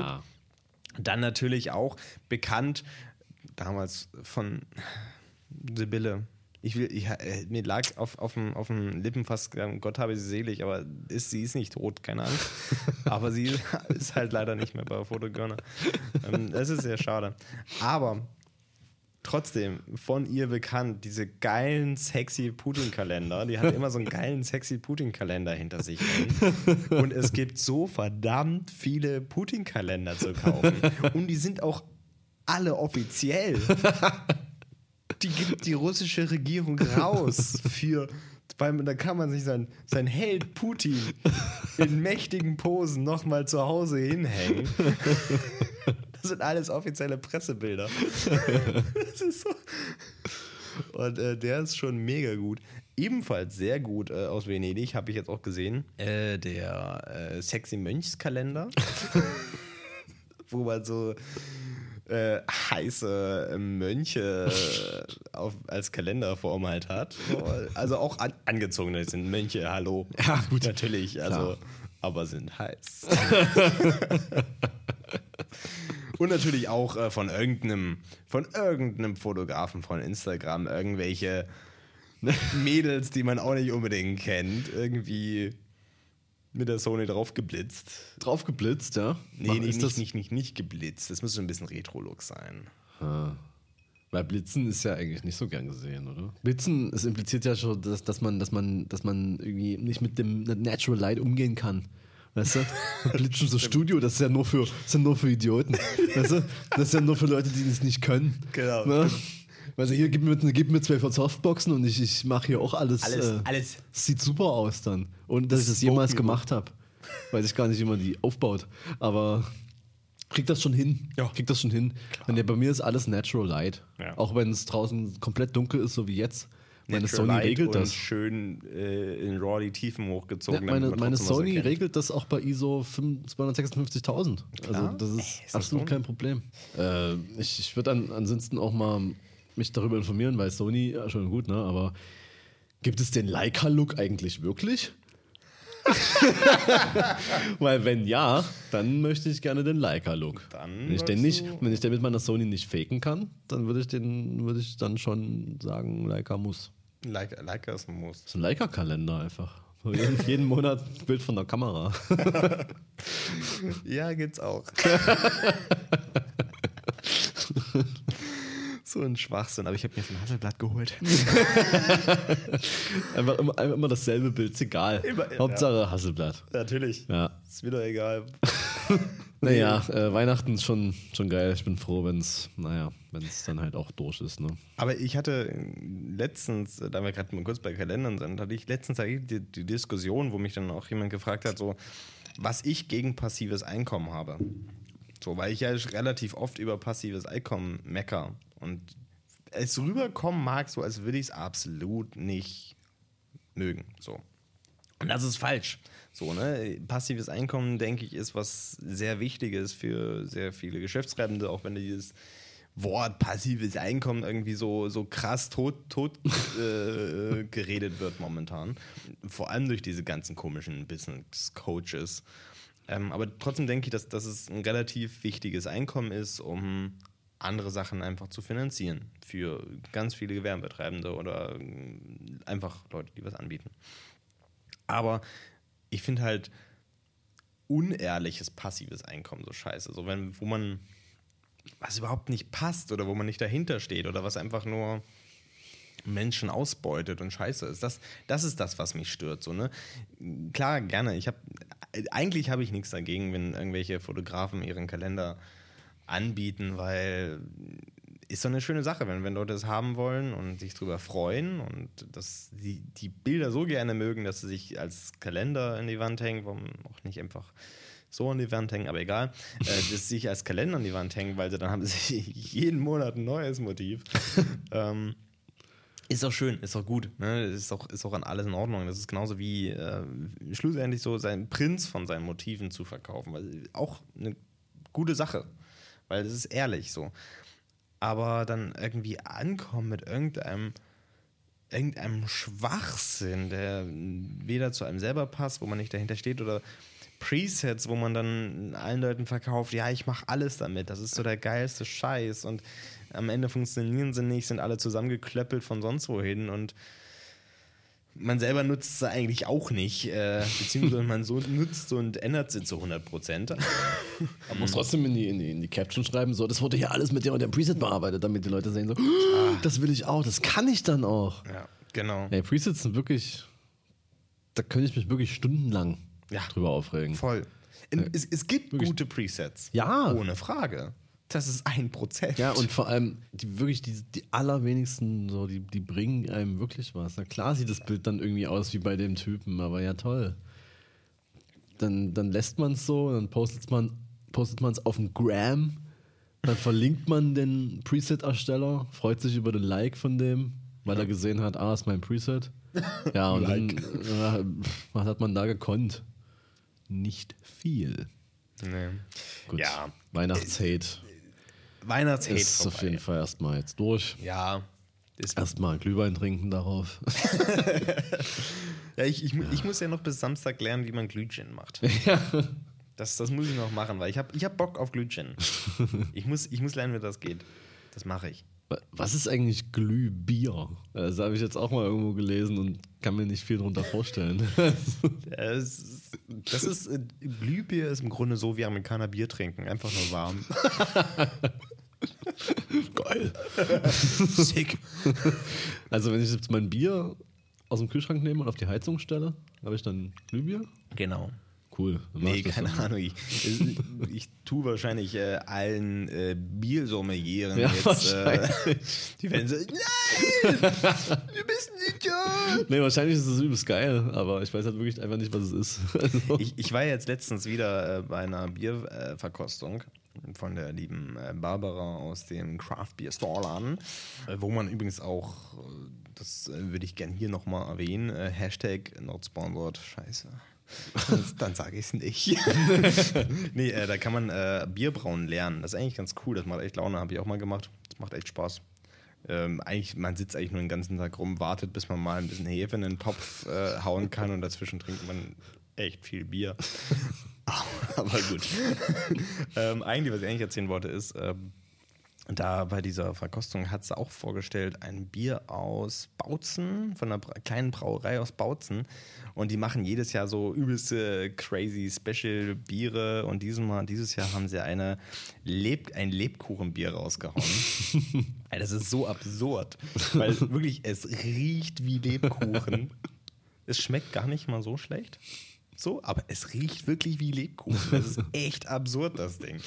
Dann natürlich auch bekannt damals von Sibylle. Ich will, ich, äh, mir lag auf, auf, dem, auf dem Lippen fast, Gott habe sie selig, aber ist, sie ist nicht tot, keine Angst. aber sie ist halt leider nicht mehr bei Fotogörner. Ähm, das ist sehr schade. Aber trotzdem von ihr bekannt, diese geilen, sexy Putin-Kalender. Die hat immer so einen geilen, sexy Putin-Kalender hinter sich. Und es gibt so verdammt viele Putin-Kalender zu kaufen. Und die sind auch alle offiziell. Die gibt die russische Regierung raus für weil da kann man sich sein, sein Held Putin in mächtigen Posen nochmal zu Hause hinhängen. Das sind alles offizielle Pressebilder. Das ist so. Und äh, der ist schon mega gut. Ebenfalls sehr gut äh, aus Venedig, habe ich jetzt auch gesehen. Äh, der äh, Sexy Mönchskalender. Wo man so äh, heiße Mönche äh, auf, als Kalenderform halt hat. Also auch an, angezogene sind Mönche, hallo. Ja, gut. Natürlich, also, aber sind heiß. Und natürlich auch äh, von irgendeinem, von irgendeinem Fotografen von Instagram irgendwelche Mädels, die man auch nicht unbedingt kennt, irgendwie mit der Sony draufgeblitzt. Draufgeblitzt, ja? Nee, Mach- nee ist nicht, das, nicht, nicht, nicht geblitzt. Das müsste ein bisschen Retro-Look sein. Weil Blitzen ist ja eigentlich nicht so gern gesehen, oder? Blitzen, es impliziert ja schon, dass, dass, man, dass, man, dass man irgendwie nicht mit dem Natural Light umgehen kann. Weißt du? Blitzen so Studio, das ist ja nur für, das ist ja nur für Idioten. Weißt du? Das ist ja nur für Leute, die das nicht können. Genau. Ne? Also hier, gib mir, gib mir zwei Softboxen und ich, ich mache hier auch alles. Alles, äh, alles. Sieht super aus dann. Und dass ich das jemals Word. gemacht habe. Weiß ich gar nicht, wie man die aufbaut. Aber kriegt das schon hin. Ja. Kriegt das schon hin. Und ja, bei mir ist alles Natural Light. Ja. Auch wenn es draußen komplett dunkel ist, so wie jetzt. Meine Natural Sony Light regelt und das. schön äh, in RAW die Tiefen hochgezogen. Ja, meine meine Sony regelt das auch bei ISO 5 256.000. Also das ist, Ey, ist das absolut Sony? kein Problem. Äh, ich ich würde an, ansonsten auch mal mich darüber informieren, weil Sony, ja schon gut, ne? aber gibt es den Leica-Look eigentlich wirklich? weil wenn ja, dann möchte ich gerne den Leica-Look. Wenn ich den nicht, wenn ich den mit meiner Sony nicht faken kann, dann würde ich den, würde ich dann schon sagen, Leica muss. Like, like as muss. Das ist ein Leica-Kalender einfach. So jeden, jeden Monat ein Bild von der Kamera. Ja, gibt's auch. So ein Schwachsinn, aber ich habe mir von Hasselblatt geholt. Einfach immer, einfach immer dasselbe Bild, ist egal. Immer, ja. Hauptsache Hasselblatt. Natürlich. Ja. Ist wieder egal. Naja, äh, Weihnachten ist schon, schon geil. Ich bin froh, wenn es, naja, wenn es dann halt auch durch ist. Ne? Aber ich hatte letztens, da wir gerade mal kurz bei Kalendern sind, hatte ich letztens die, die Diskussion, wo mich dann auch jemand gefragt hat, so, was ich gegen passives Einkommen habe. So, weil ich ja relativ oft über passives Einkommen mecker und es rüberkommen mag, so als würde ich es absolut nicht mögen. So. Und das ist falsch. So, ne? Passives Einkommen, denke ich, ist was sehr Wichtiges für sehr viele Geschäftsreibende, auch wenn dieses Wort passives Einkommen irgendwie so, so krass tot, tot äh, geredet wird momentan. Vor allem durch diese ganzen komischen Business-Coaches. Ähm, aber trotzdem denke ich, dass, dass es ein relativ wichtiges Einkommen ist, um andere Sachen einfach zu finanzieren. Für ganz viele Gewerbetreibende oder äh, einfach Leute, die was anbieten. Aber ich finde halt unehrliches passives Einkommen so scheiße. So wenn, wo man was überhaupt nicht passt oder wo man nicht dahinter steht oder was einfach nur Menschen ausbeutet und scheiße ist. Das, das ist das, was mich stört. So, ne? Klar, gerne. Ich hab, eigentlich habe ich nichts dagegen, wenn irgendwelche Fotografen ihren Kalender anbieten, weil ist so eine schöne Sache, wenn, wenn Leute es haben wollen und sich drüber freuen und dass die, die Bilder so gerne mögen, dass sie sich als Kalender in die Wand hängen, warum auch nicht einfach so an die Wand hängen, aber egal, äh, dass sie sich als Kalender an die Wand hängen, weil sie dann haben sie jeden Monat ein neues Motiv. ähm, ist auch schön, ist auch gut. Ne? Ist, auch, ist auch an alles in Ordnung. Das ist genauso wie äh, schlussendlich so seinen Prinz von seinen Motiven zu verkaufen. Weil auch eine gute Sache. Weil das ist ehrlich so. Aber dann irgendwie ankommen mit irgendeinem, irgendeinem Schwachsinn, der weder zu einem selber passt, wo man nicht dahinter steht, oder Presets, wo man dann allen Leuten verkauft, ja, ich mache alles damit, das ist so der geilste Scheiß und am Ende funktionieren sie nicht, sind alle zusammengeklöppelt von sonst wohin und man selber nutzt sie eigentlich auch nicht, äh, beziehungsweise man so nutzt und ändert sie zu 100 Prozent. Man muss trotzdem in die, in, die, in die Caption schreiben, so, das wurde hier alles mit dem und dem Preset bearbeitet, damit die Leute sehen, so, das will ich auch, das kann ich dann auch. Ja, genau. Ey, Presets sind wirklich, da könnte ich mich wirklich stundenlang Ja. drüber aufregen. Voll. In, es, es gibt gute Presets. Ja. Ohne Frage. Das ist ein Prozent. Ja, und vor allem, die wirklich, die, die allerwenigsten, so, die, die bringen einem wirklich was. Na klar sieht das Bild dann irgendwie aus wie bei dem Typen, aber ja toll. Dann, dann lässt man es so, dann postet man postet es auf dem Gram, dann verlinkt man den Preset-Ersteller, freut sich über den Like von dem, weil er gesehen hat, ah, ist mein Preset. Ja, und Like. dann, äh, was hat man da gekonnt? Nicht viel. Nee. Gut. Ja. Weihnachtshate Weihnachtshate ist auf vorbei. jeden Fall erstmal jetzt durch. Ja. Erstmal Glühwein trinken darauf. ja, ich, ich, mu- ich muss ja noch bis Samstag lernen, wie man Glühgin macht. Das, das muss ich noch machen, weil ich habe ich hab Bock auf Glühgin. Ich muss, ich muss lernen, wie das geht. Das mache ich. Was ist eigentlich Glühbier? Das habe ich jetzt auch mal irgendwo gelesen und kann mir nicht viel darunter vorstellen. Das ist, das ist äh, Glühbier ist im Grunde so wie Amerikaner Bier trinken, einfach nur warm. Geil. Sick. Also wenn ich jetzt mein Bier aus dem Kühlschrank nehme und auf die Heizung stelle, habe ich dann Glühbier? Genau. Cool. Nee, keine dann. Ahnung. Ich, ich, ich tue wahrscheinlich äh, allen äh, Biersommelieren Ja, jetzt. Äh, die werden so, nein, du bist ein Idiot. Nee, wahrscheinlich ist es übelst geil, aber ich weiß halt wirklich einfach nicht, was es ist. Also, Ich, ich war jetzt letztens wieder äh, bei einer Bierverkostung Verkostung von der lieben äh, Barbara aus dem Craft Beer Store Laden, äh, wo man übrigens auch, äh, das würde ich gern hier nochmal erwähnen, äh, Hashtag not sponsored, scheiße. Dann sage ich es nicht. nee, äh, da kann man äh, Bierbrauen lernen. Das ist eigentlich ganz cool. Das macht echt Laune, habe ich auch mal gemacht. Das macht echt Spaß. Ähm, eigentlich, man sitzt eigentlich nur den ganzen Tag rum, wartet, bis man mal ein bisschen Hefe in den Topf äh, hauen kann und dazwischen trinkt man echt viel Bier. Aber gut. ähm, eigentlich, was ich eigentlich erzählen wollte, ist, ähm, da bei dieser Verkostung hat sie auch vorgestellt ein Bier aus Bautzen, von einer kleinen Brauerei aus Bautzen. Und die machen jedes Jahr so übelste crazy Special Biere. Und dieses, Mal, dieses Jahr haben sie eine Leb ein Lebkuchenbier rausgehauen. Das ist so absurd. Weil wirklich, es riecht wie Lebkuchen. Es schmeckt gar nicht mal so schlecht. So, aber es riecht wirklich wie Lebkuchen. Das ist echt absurd, das Ding.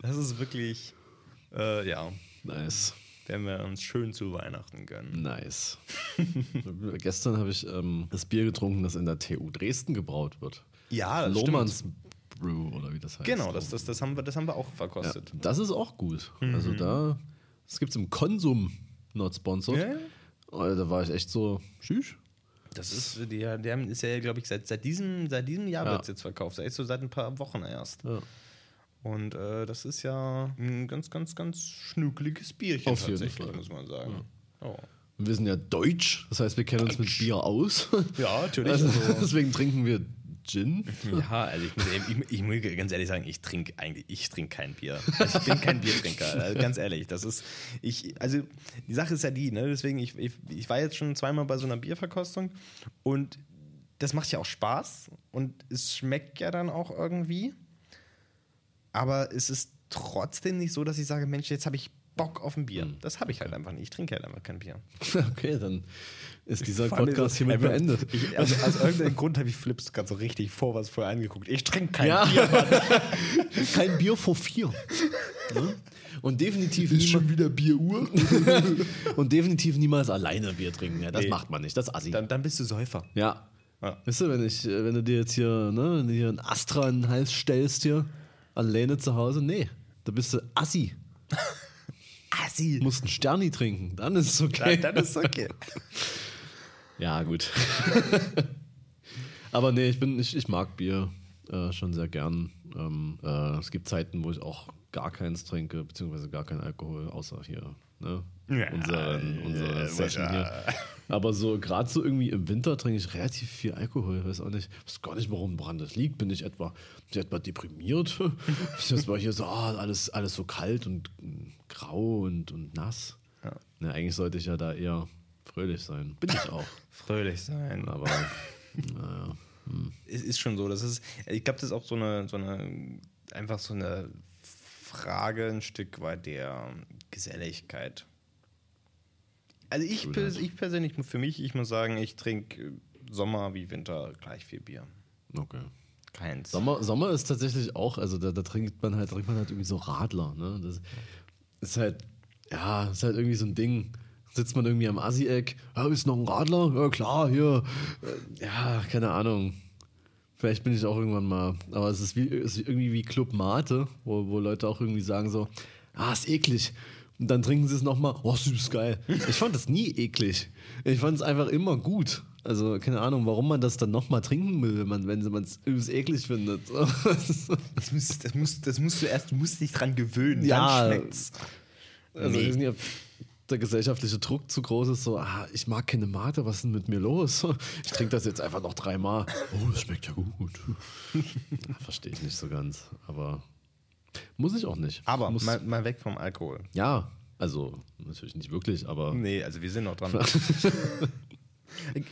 Das ist wirklich, äh, ja, nice. werden wir uns schön zu Weihnachten gönnen. Nice. Gestern habe ich ähm, das Bier getrunken, das in der TU Dresden gebraut wird. Ja, das Lohmanns Brew oder wie das heißt. Genau, das, das, das, haben wir, das haben wir auch ja, verkostet. das ist auch gut. Mhm. Also da, das gibt es im Konsum, not sponsored. Ja, ja. Oh, Da war ich echt so, tschüss. Das ist, der, der ist ja, glaube ich, seit, seit, diesem, seit diesem Jahr Ja. wird es jetzt verkauft. Echt so seit ein paar Wochen erst. Ja. Und äh, das ist ja ein ganz, ganz, ganz schnückeliges Bierchen Auf jeden tatsächlich, Fall. muss man sagen. Oh. Und Wir sind ja deutsch, das heißt, wir kennen uns mit Bier aus. Ja, natürlich. Also, Also, deswegen trinken wir Gin. Ja, also ich muss, eben- ich, ich muss ganz ehrlich sagen, ich trinke eigentlich, ich trinke kein Bier. Also ich bin kein Biertrinker, also ganz ehrlich. Das ist, ich, also die Sache ist ja die, ne? Deswegen, ich, ich, ich war jetzt schon zweimal bei so einer Bierverkostung und das macht ja auch Spaß und es schmeckt ja dann auch irgendwie. Aber es ist trotzdem nicht so, dass ich sage, Mensch, jetzt habe ich Bock auf ein Bier. Das habe ich halt einfach nicht. Ich trinke halt einfach kein Bier. Okay, dann ist dieser Podcast ist- hiermit beendet. Ich, also, aus irgendeinem Grund habe ich Flips gerade so richtig vor was vorher angeguckt. Ich trinke kein Ja. Bier. Kein Bier vor vier. Ne? Und definitiv niemals, wieder Bieruhr. und definitiv niemals alleine Bier trinken. Ja, das Nee. macht man nicht. Das ist assi. Dann, dann bist du Säufer. ja. Ja. Weißt du, wenn, ich, äh, wenn du dir jetzt hier, ne, wenn du hier ein Astra in den Hals stellst hier, alleine zu Hause, nee, da bist du assi. Assi. Du musst einen Sterni trinken, dann ist es okay. Dann, dann ist okay. Ja, gut. Aber nee, ich bin, ich, ich mag Bier äh, schon sehr gern. Ähm, äh, es gibt Zeiten, wo ich auch gar keins trinke, beziehungsweise gar keinen Alkohol, außer hier, ne? Ja, unseren, unsere äh, Session hier. Aber so, gerade so irgendwie im Winter trinke ich relativ viel Alkohol. Ich weiß auch nicht, weiß gar nicht, warum woran das liegt. Bin ich etwa, bin ich etwa deprimiert? das war hier so, ah, alles, alles so kalt und mm, grau und, und nass. Ja. Ja, eigentlich sollte ich ja da eher Fröhlich sein. Bin ich auch. Fröhlich sein. Aber, naja. Es ist schon so. Das ist, ich glaube, das ist auch so eine, so eine, einfach so eine Frage ein Stück weit der Geselligkeit. Also ich, pers ich persönlich, für mich, ich muss sagen, ich trinke Sommer wie Winter gleich viel Bier. Okay. Keins. Sommer, Sommer ist tatsächlich auch, also da, da trinkt man halt, trinkt man halt irgendwie so Radler. Ne? Das ist halt, ja, ist halt irgendwie so ein Ding. Sitzt man irgendwie am Assi-Eck, ja, ist noch ein Radler? Ja, klar, hier. Äh, Ja, keine Ahnung. Vielleicht bin ich auch irgendwann mal. Aber es ist, wie, es ist irgendwie wie Club Mate, wo, wo Leute auch irgendwie sagen so, ah, ist eklig. Und dann trinken sie es nochmal, oh, süß, geil. Ich fand das nie eklig. Ich fand es einfach immer gut. Also, keine Ahnung, warum man das dann nochmal trinken will, wenn man es übelst eklig findet. Das musst, das, musst, das musst du erst, du musst dich dran gewöhnen, Ja. dann schmeckt's. Also Nee. ich weiß nicht, ob der gesellschaftliche Druck zu groß ist, so, ah, ich mag keine Mate, was ist denn mit mir los? Ich trinke das jetzt einfach noch dreimal. Oh, das schmeckt ja gut. Verstehe ich nicht so ganz, aber muss ich auch nicht. Aber muss, mal, mal weg vom Alkohol. ja, also natürlich nicht wirklich, aber Nee, also wir sind noch dran.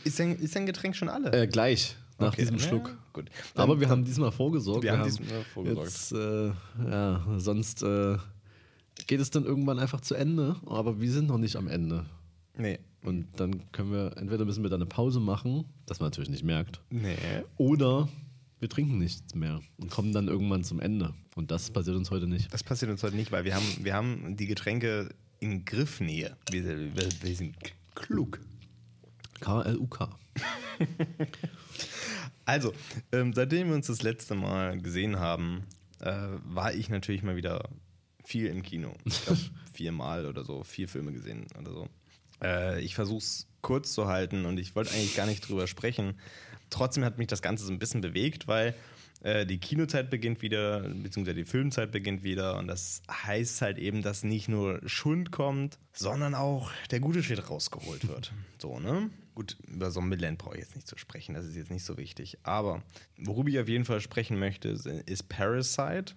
ist, dein, ist dein Getränk schon alle? äh, gleich nach Okay. diesem Ja, Schluck. gut. Aber Dann- wir haben diesmal vorgesorgt. Wir haben diesmal vorgesorgt. Jetzt, äh, ja, sonst äh, geht es dann irgendwann einfach zu Ende, aber wir sind noch nicht am Ende. Nee. Und dann können wir, entweder müssen wir da eine Pause machen, das man natürlich nicht merkt, Nee. oder wir trinken nichts mehr und kommen dann irgendwann zum Ende. Und das passiert uns heute nicht. Das passiert uns heute nicht, weil wir haben, wir haben die Getränke in Griffnähe. Wir, wir, wir sind klug. KLUK. Also, ähm, seitdem wir uns das letzte Mal gesehen haben, äh, war ich natürlich mal wieder viel im Kino. Ich glaube, viermal oder so, vier Filme gesehen oder so. Äh, ich versuche es kurz zu halten und ich wollte eigentlich gar nicht drüber sprechen. Trotzdem hat mich das Ganze so ein bisschen bewegt, weil äh, die Kinozeit beginnt wieder, beziehungsweise die Filmzeit beginnt wieder und das heißt halt eben, dass nicht nur Schund kommt, sondern auch der gute Shit rausgeholt wird. So, ne? Gut, über Zombieland brauche ich jetzt nicht zu sprechen, das ist jetzt nicht so wichtig. Aber worüber ich auf jeden Fall sprechen möchte, ist Parasite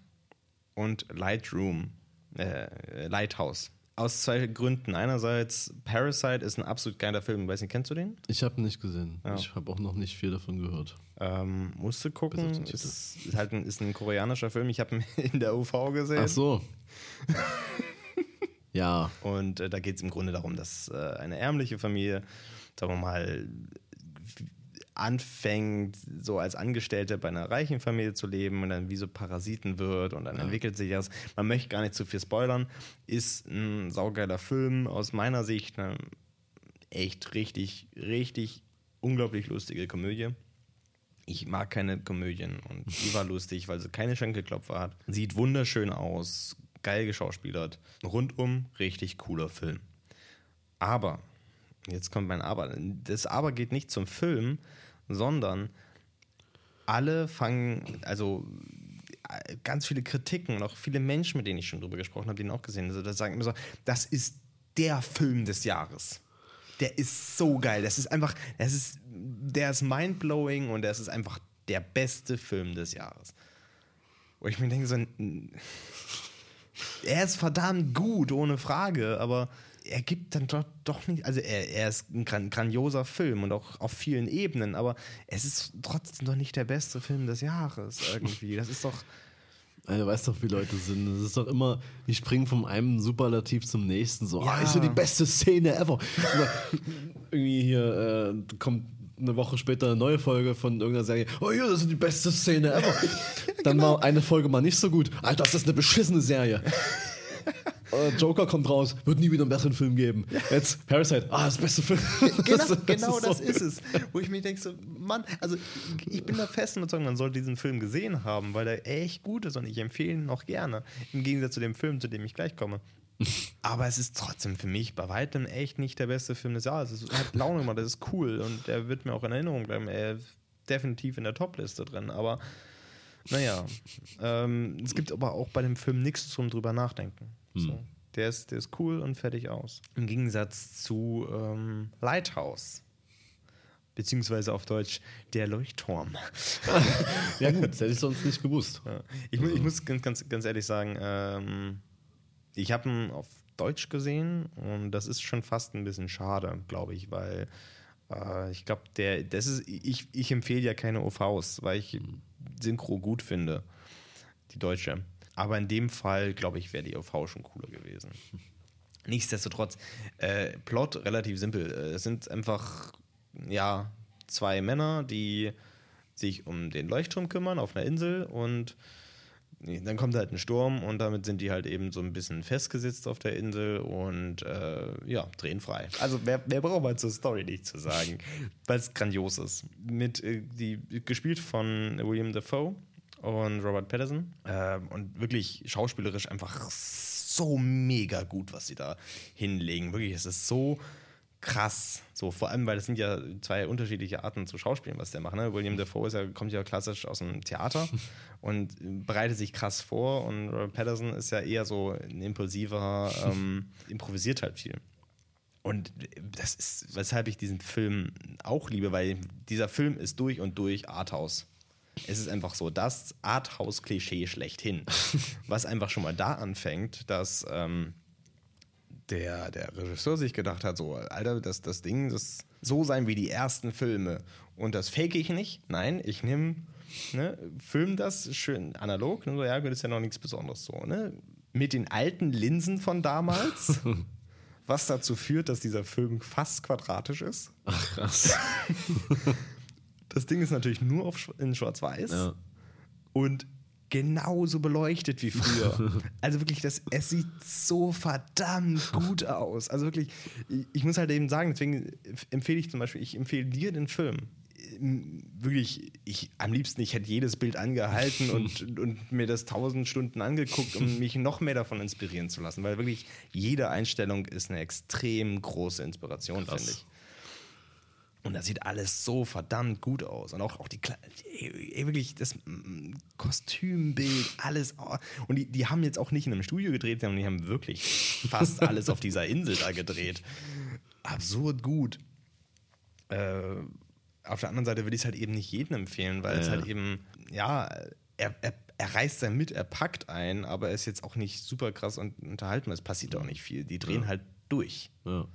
und Lightroom, äh, Lighthouse. Aus zwei Gründen. Einerseits, Parasite ist ein absolut geiler Film. Weiß nicht, kennst du den? Ich habe nicht gesehen. Ja. Ich habe auch noch nicht viel davon gehört. Ähm, musst du Bis auf gucken. Ist, ist halt ein, ist ein koreanischer Film. Ich habe ihn in der UV gesehen. Ach so. ja. Und äh, da geht es im Grunde darum, dass äh, eine ärmliche Familie, sagen wir mal, anfängt, so als Angestellte bei einer reichen Familie zu leben und dann wie so Parasiten wird und dann entwickelt sich das. Man möchte gar nicht zu viel spoilern. Ist ein saugeiler Film aus meiner Sicht. Eine echt richtig, richtig unglaublich lustige Komödie. Ich mag keine Komödien und die war lustig, weil sie keine Schenkelklopfer hat. Sieht wunderschön aus, geil geschauspielert. Rundum richtig cooler Film. Aber, jetzt kommt mein Aber. Das Aber geht nicht zum Film, sondern alle fangen, also ganz viele Kritiken und auch viele Menschen, mit denen ich schon drüber gesprochen habe, die ihn auch gesehen haben, also sagen immer so, das ist der Film des Jahres. Der ist so geil. Das ist einfach, das ist, der ist mindblowing und das ist einfach der beste Film des Jahres. Wo ich mir denke, so, er ist verdammt gut, ohne Frage, aber er gibt dann doch, doch nicht, also er, er ist ein gran grandioser Film und auch auf vielen Ebenen, aber es ist trotzdem doch nicht der beste Film des Jahres irgendwie. Das ist doch, Also, weißt doch, wie Leute sind. Es ist doch immer, die springen vom einem Superlativ zum nächsten. So, Ja. ah, ist ja die beste Szene ever. Irgendwie hier äh, kommt eine Woche später eine neue Folge von irgendeiner Serie. Oh ja, das ist die beste Szene ever. Dann war eine Folge mal nicht so gut. Alter, das ist eine beschissene Serie. Äh, Joker kommt raus, wird nie wieder einen besseren Film geben. Jetzt Parasite, ah, das beste Film. genau, Das- genau so- das ist es. Wo ich mir denke, so, Mann, also ich, bin da fest überzeugt, man sollte diesen Film gesehen haben, weil der echt gut ist und ich empfehle ihn auch gerne. Im Gegensatz zu dem Film, zu dem ich gleich komme. Aber es ist trotzdem für mich bei weitem echt nicht der beste Film des Jahres. Es hat Laune gemacht, das ist cool und der wird mir auch in Erinnerung bleiben. Er ist definitiv in der Top-Liste drin, aber naja. Ähm, es gibt aber auch bei dem Film nichts zum drüber nachdenken. So. Der, ist, der ist cool und fertig aus. Im Gegensatz zu ähm, Lighthouse. Beziehungsweise auf Deutsch der Leuchtturm. Ja, gut, das hätte ich sonst nicht gewusst. Ja. Ich, mu- ich muss ganz, ganz, ganz ehrlich sagen, ähm, ich habe ihn auf Deutsch gesehen und das ist schon fast ein bisschen schade, glaube ich, weil äh, ich glaube, der, das ist, ich, ich empfehle ja keine OVs, weil ich Synchro gut finde, die deutsche. Aber in dem Fall, glaube ich, wäre die OV schon cooler gewesen. Nichtsdestotrotz, äh, Plot relativ simpel. Es sind einfach, ja, zwei Männer, die sich um den Leuchtturm kümmern auf einer Insel und dann kommt halt ein Sturm und damit sind die halt eben so ein bisschen festgesetzt auf der Insel und äh, ja, drehen frei. Also wer, wer braucht man zur Story nicht zu sagen, weil es grandios ist. Mit, äh, die, gespielt von William Dafoe und Robert Pattinson äh, und wirklich schauspielerisch einfach so mega gut, was sie da hinlegen. Wirklich, es ist so krass. So, vor allem, weil das sind ja zwei unterschiedliche Arten zu Schauspielen, was der macht. Ne? William Dafoe ist ja, kommt ja klassisch aus dem Theater und bereitet sich krass vor und Robert Patterson ist ja eher so ein impulsiver, ähm, improvisiert halt viel. Und das ist, weshalb ich diesen Film auch liebe, weil dieser Film ist durch und durch Arthouse. Es ist einfach so das Arthouse-Klischee schlechthin. Was einfach schon mal da anfängt, dass ähm, der, der Regisseur sich gedacht hat, so, Alter, das, das Ding, das so sein wie die ersten Filme. Und das fake ich nicht. Nein, ich nehme, ne, film das schön analog. Ne, so, ja, gut, ist ja noch nichts Besonderes so, ne? Mit den alten Linsen von damals, was dazu führt, dass dieser Film fast quadratisch ist. Ach, krass. Das Ding ist natürlich nur auf, in Schwarz-Weiß Ja. und genauso beleuchtet wie früher. Also wirklich, das, es sieht so verdammt gut aus. Also wirklich, ich, muss halt eben sagen, deswegen empfehle ich zum Beispiel, ich empfehle dir den Film. Ähm, Wirklich, ich am liebsten, ich hätte jedes Bild angehalten und, und mir das tausend Stunden angeguckt, um mich noch mehr davon inspirieren zu lassen, weil wirklich jede Einstellung ist eine extrem große Inspiration, Krass. finde ich. Und da sieht alles so verdammt gut aus. Und auch, auch die, ey, wirklich, das mm, Kostümbild, alles. Und die, die haben jetzt auch nicht in einem Studio gedreht, sondern die haben wirklich fast alles auf dieser Insel da gedreht. Absurd gut. Äh, auf der anderen Seite würde ich es halt eben nicht jedem empfehlen, weil es Ja. halt eben, ja, er, er, er reißt dann mit, er packt ein, aber er ist jetzt auch nicht super krass und unterhalten. Es passiert auch nicht viel. Die drehen halt durch. Ja.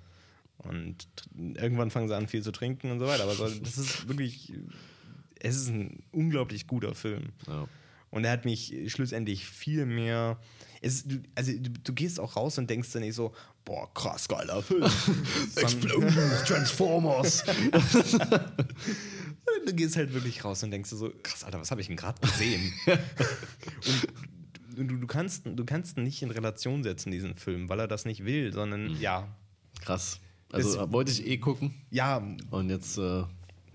Und irgendwann fangen sie an, viel zu trinken und so weiter. Aber das ist wirklich, es ist ein unglaublich guter Film. Ja. Und er hat mich schlussendlich viel mehr. Es, du, also du, du gehst auch raus und denkst dann nicht so, boah, krass geiler Film. Sondern- Transformers. du gehst halt wirklich raus und denkst dir so, krass, Alter, was habe ich denn gerade gesehen? und du, du, kannst, du kannst ihn nicht in Relation setzen, diesen Film, weil er das nicht will, sondern ja, Krass. Also Das- wollte ich eh gucken. ja, Und jetzt äh,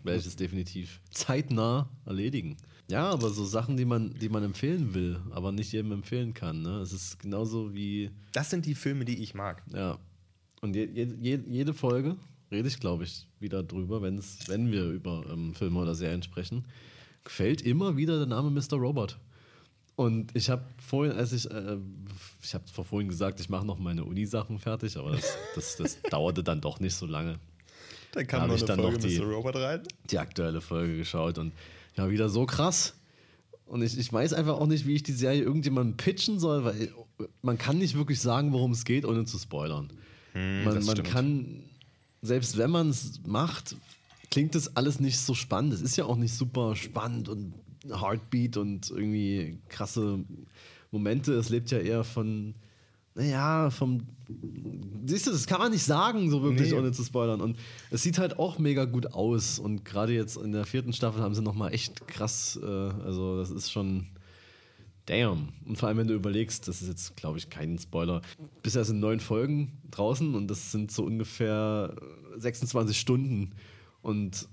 werde ich es definitiv zeitnah erledigen. Ja, aber so Sachen, die man, die man empfehlen will, aber nicht jedem empfehlen kann. Ne? Es ist genauso wie, das sind die Filme, die ich mag. ja. Und je, je, je, jede Folge rede ich, glaube ich, wieder drüber, wenn's, wenn wir über ähm, Filme oder Serien sprechen, gefällt immer wieder der Name Mr. Robot. Und ich habe vorhin, als ich, äh, ich habe vor vorhin gesagt, ich mache noch meine Uni-Sachen fertig, aber das, das, das dauerte dann doch nicht so lange. Da Da kam hab noch ich dann Folge noch die- Mr. Robot rein. die aktuelle Folge geschaut und ja, wieder so krass. Und ich, ich weiß einfach auch nicht, wie ich die Serie irgendjemandem pitchen soll, weil man kann nicht wirklich sagen, worum es geht, ohne zu spoilern. man das man stimmt. kann, selbst wenn man es macht, klingt das alles nicht so spannend. Es ist ja auch nicht super spannend und Heartbeat und irgendwie krasse Momente. Es lebt ja eher von, naja, vom. Siehst du, das kann man nicht sagen, so wirklich, Nee. ohne zu spoilern. Und es sieht halt auch mega gut aus. Und gerade jetzt in der vierten Staffel haben sie nochmal echt krass, äh, also das ist schon. Damn. Und vor allem, wenn du überlegst, das ist jetzt, glaube ich, kein Spoiler. Bisher sind neun Folgen draußen und das sind so ungefähr 26 Stunden. Und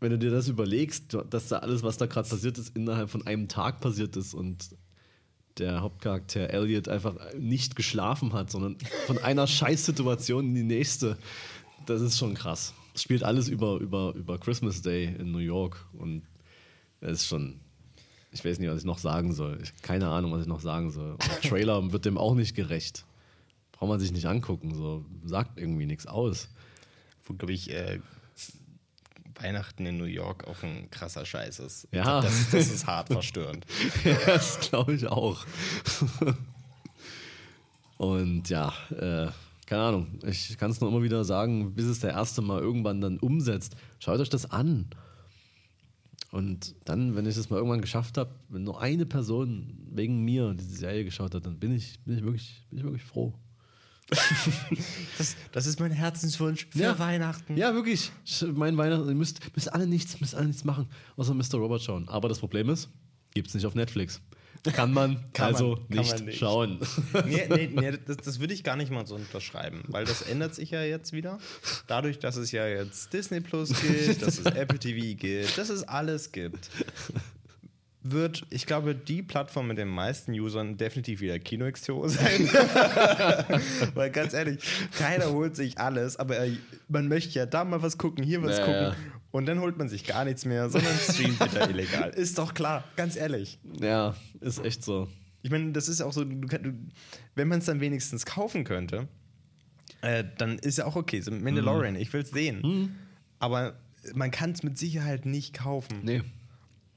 wenn du dir das überlegst, dass da alles, was da gerade passiert ist, innerhalb von einem Tag passiert ist und der Hauptcharakter Elliot einfach nicht geschlafen hat, sondern von einer Scheißsituation in die nächste, das ist schon krass. Es spielt alles über, über, über Christmas Day in New York und das ist schon. Ich weiß nicht, was ich noch sagen soll. Ich, keine Ahnung, was ich noch sagen soll. Und der Trailer wird dem auch nicht gerecht. Braucht man sich nicht angucken. So sagt irgendwie nichts aus. Wo, glaube ich, äh, Weihnachten in New York auch ein krasser Scheiß ist. Ja. glaub, Das, ist- das ist hart verstörend. Ja, das glaube ich auch. Und ja, äh, keine Ahnung. Ich kann es nur immer wieder sagen, bis es der erste Mal irgendwann dann umsetzt. Schaut euch das an. Und dann, wenn ich das mal irgendwann geschafft habe, wenn nur eine Person wegen mir diese Serie geschaut hat, dann bin ich, bin ich, wirklich, bin ich wirklich froh. Das, das ist mein Herzenswunsch für Ja. Weihnachten. Ja, wirklich. Mein Weihnachten, ihr müsst, müsst alle nichts, müsst alle nichts machen, außer Mr. Robot schauen. Aber das Problem ist, gibt's nicht auf Netflix. Kann man Kann also man- nicht, man nicht. schauen. Nee, nee, nee das, das würde ich gar nicht mal so unterschreiben, weil das ändert sich ja jetzt wieder. Dadurch, dass es ja jetzt Disney Plus gibt, dass es Apple TV gibt, dass es alles gibt, wird, ich glaube, die Plattform mit den meisten Usern definitiv wieder KinoXTO sein. weil ganz ehrlich, keiner holt sich alles, aber äh, man möchte ja da mal was gucken, hier was Ja, gucken. Und dann holt man sich gar nichts mehr, sondern streamt wieder illegal. Ist doch klar, ganz ehrlich. Ja, ist echt so. Ich meine, das ist auch so, du, du, wenn man es dann wenigstens kaufen könnte, äh, dann ist ja auch okay. So Mandalorian, Mhm. ich will es sehen. Aber man kann es mit Sicherheit nicht kaufen. Nee,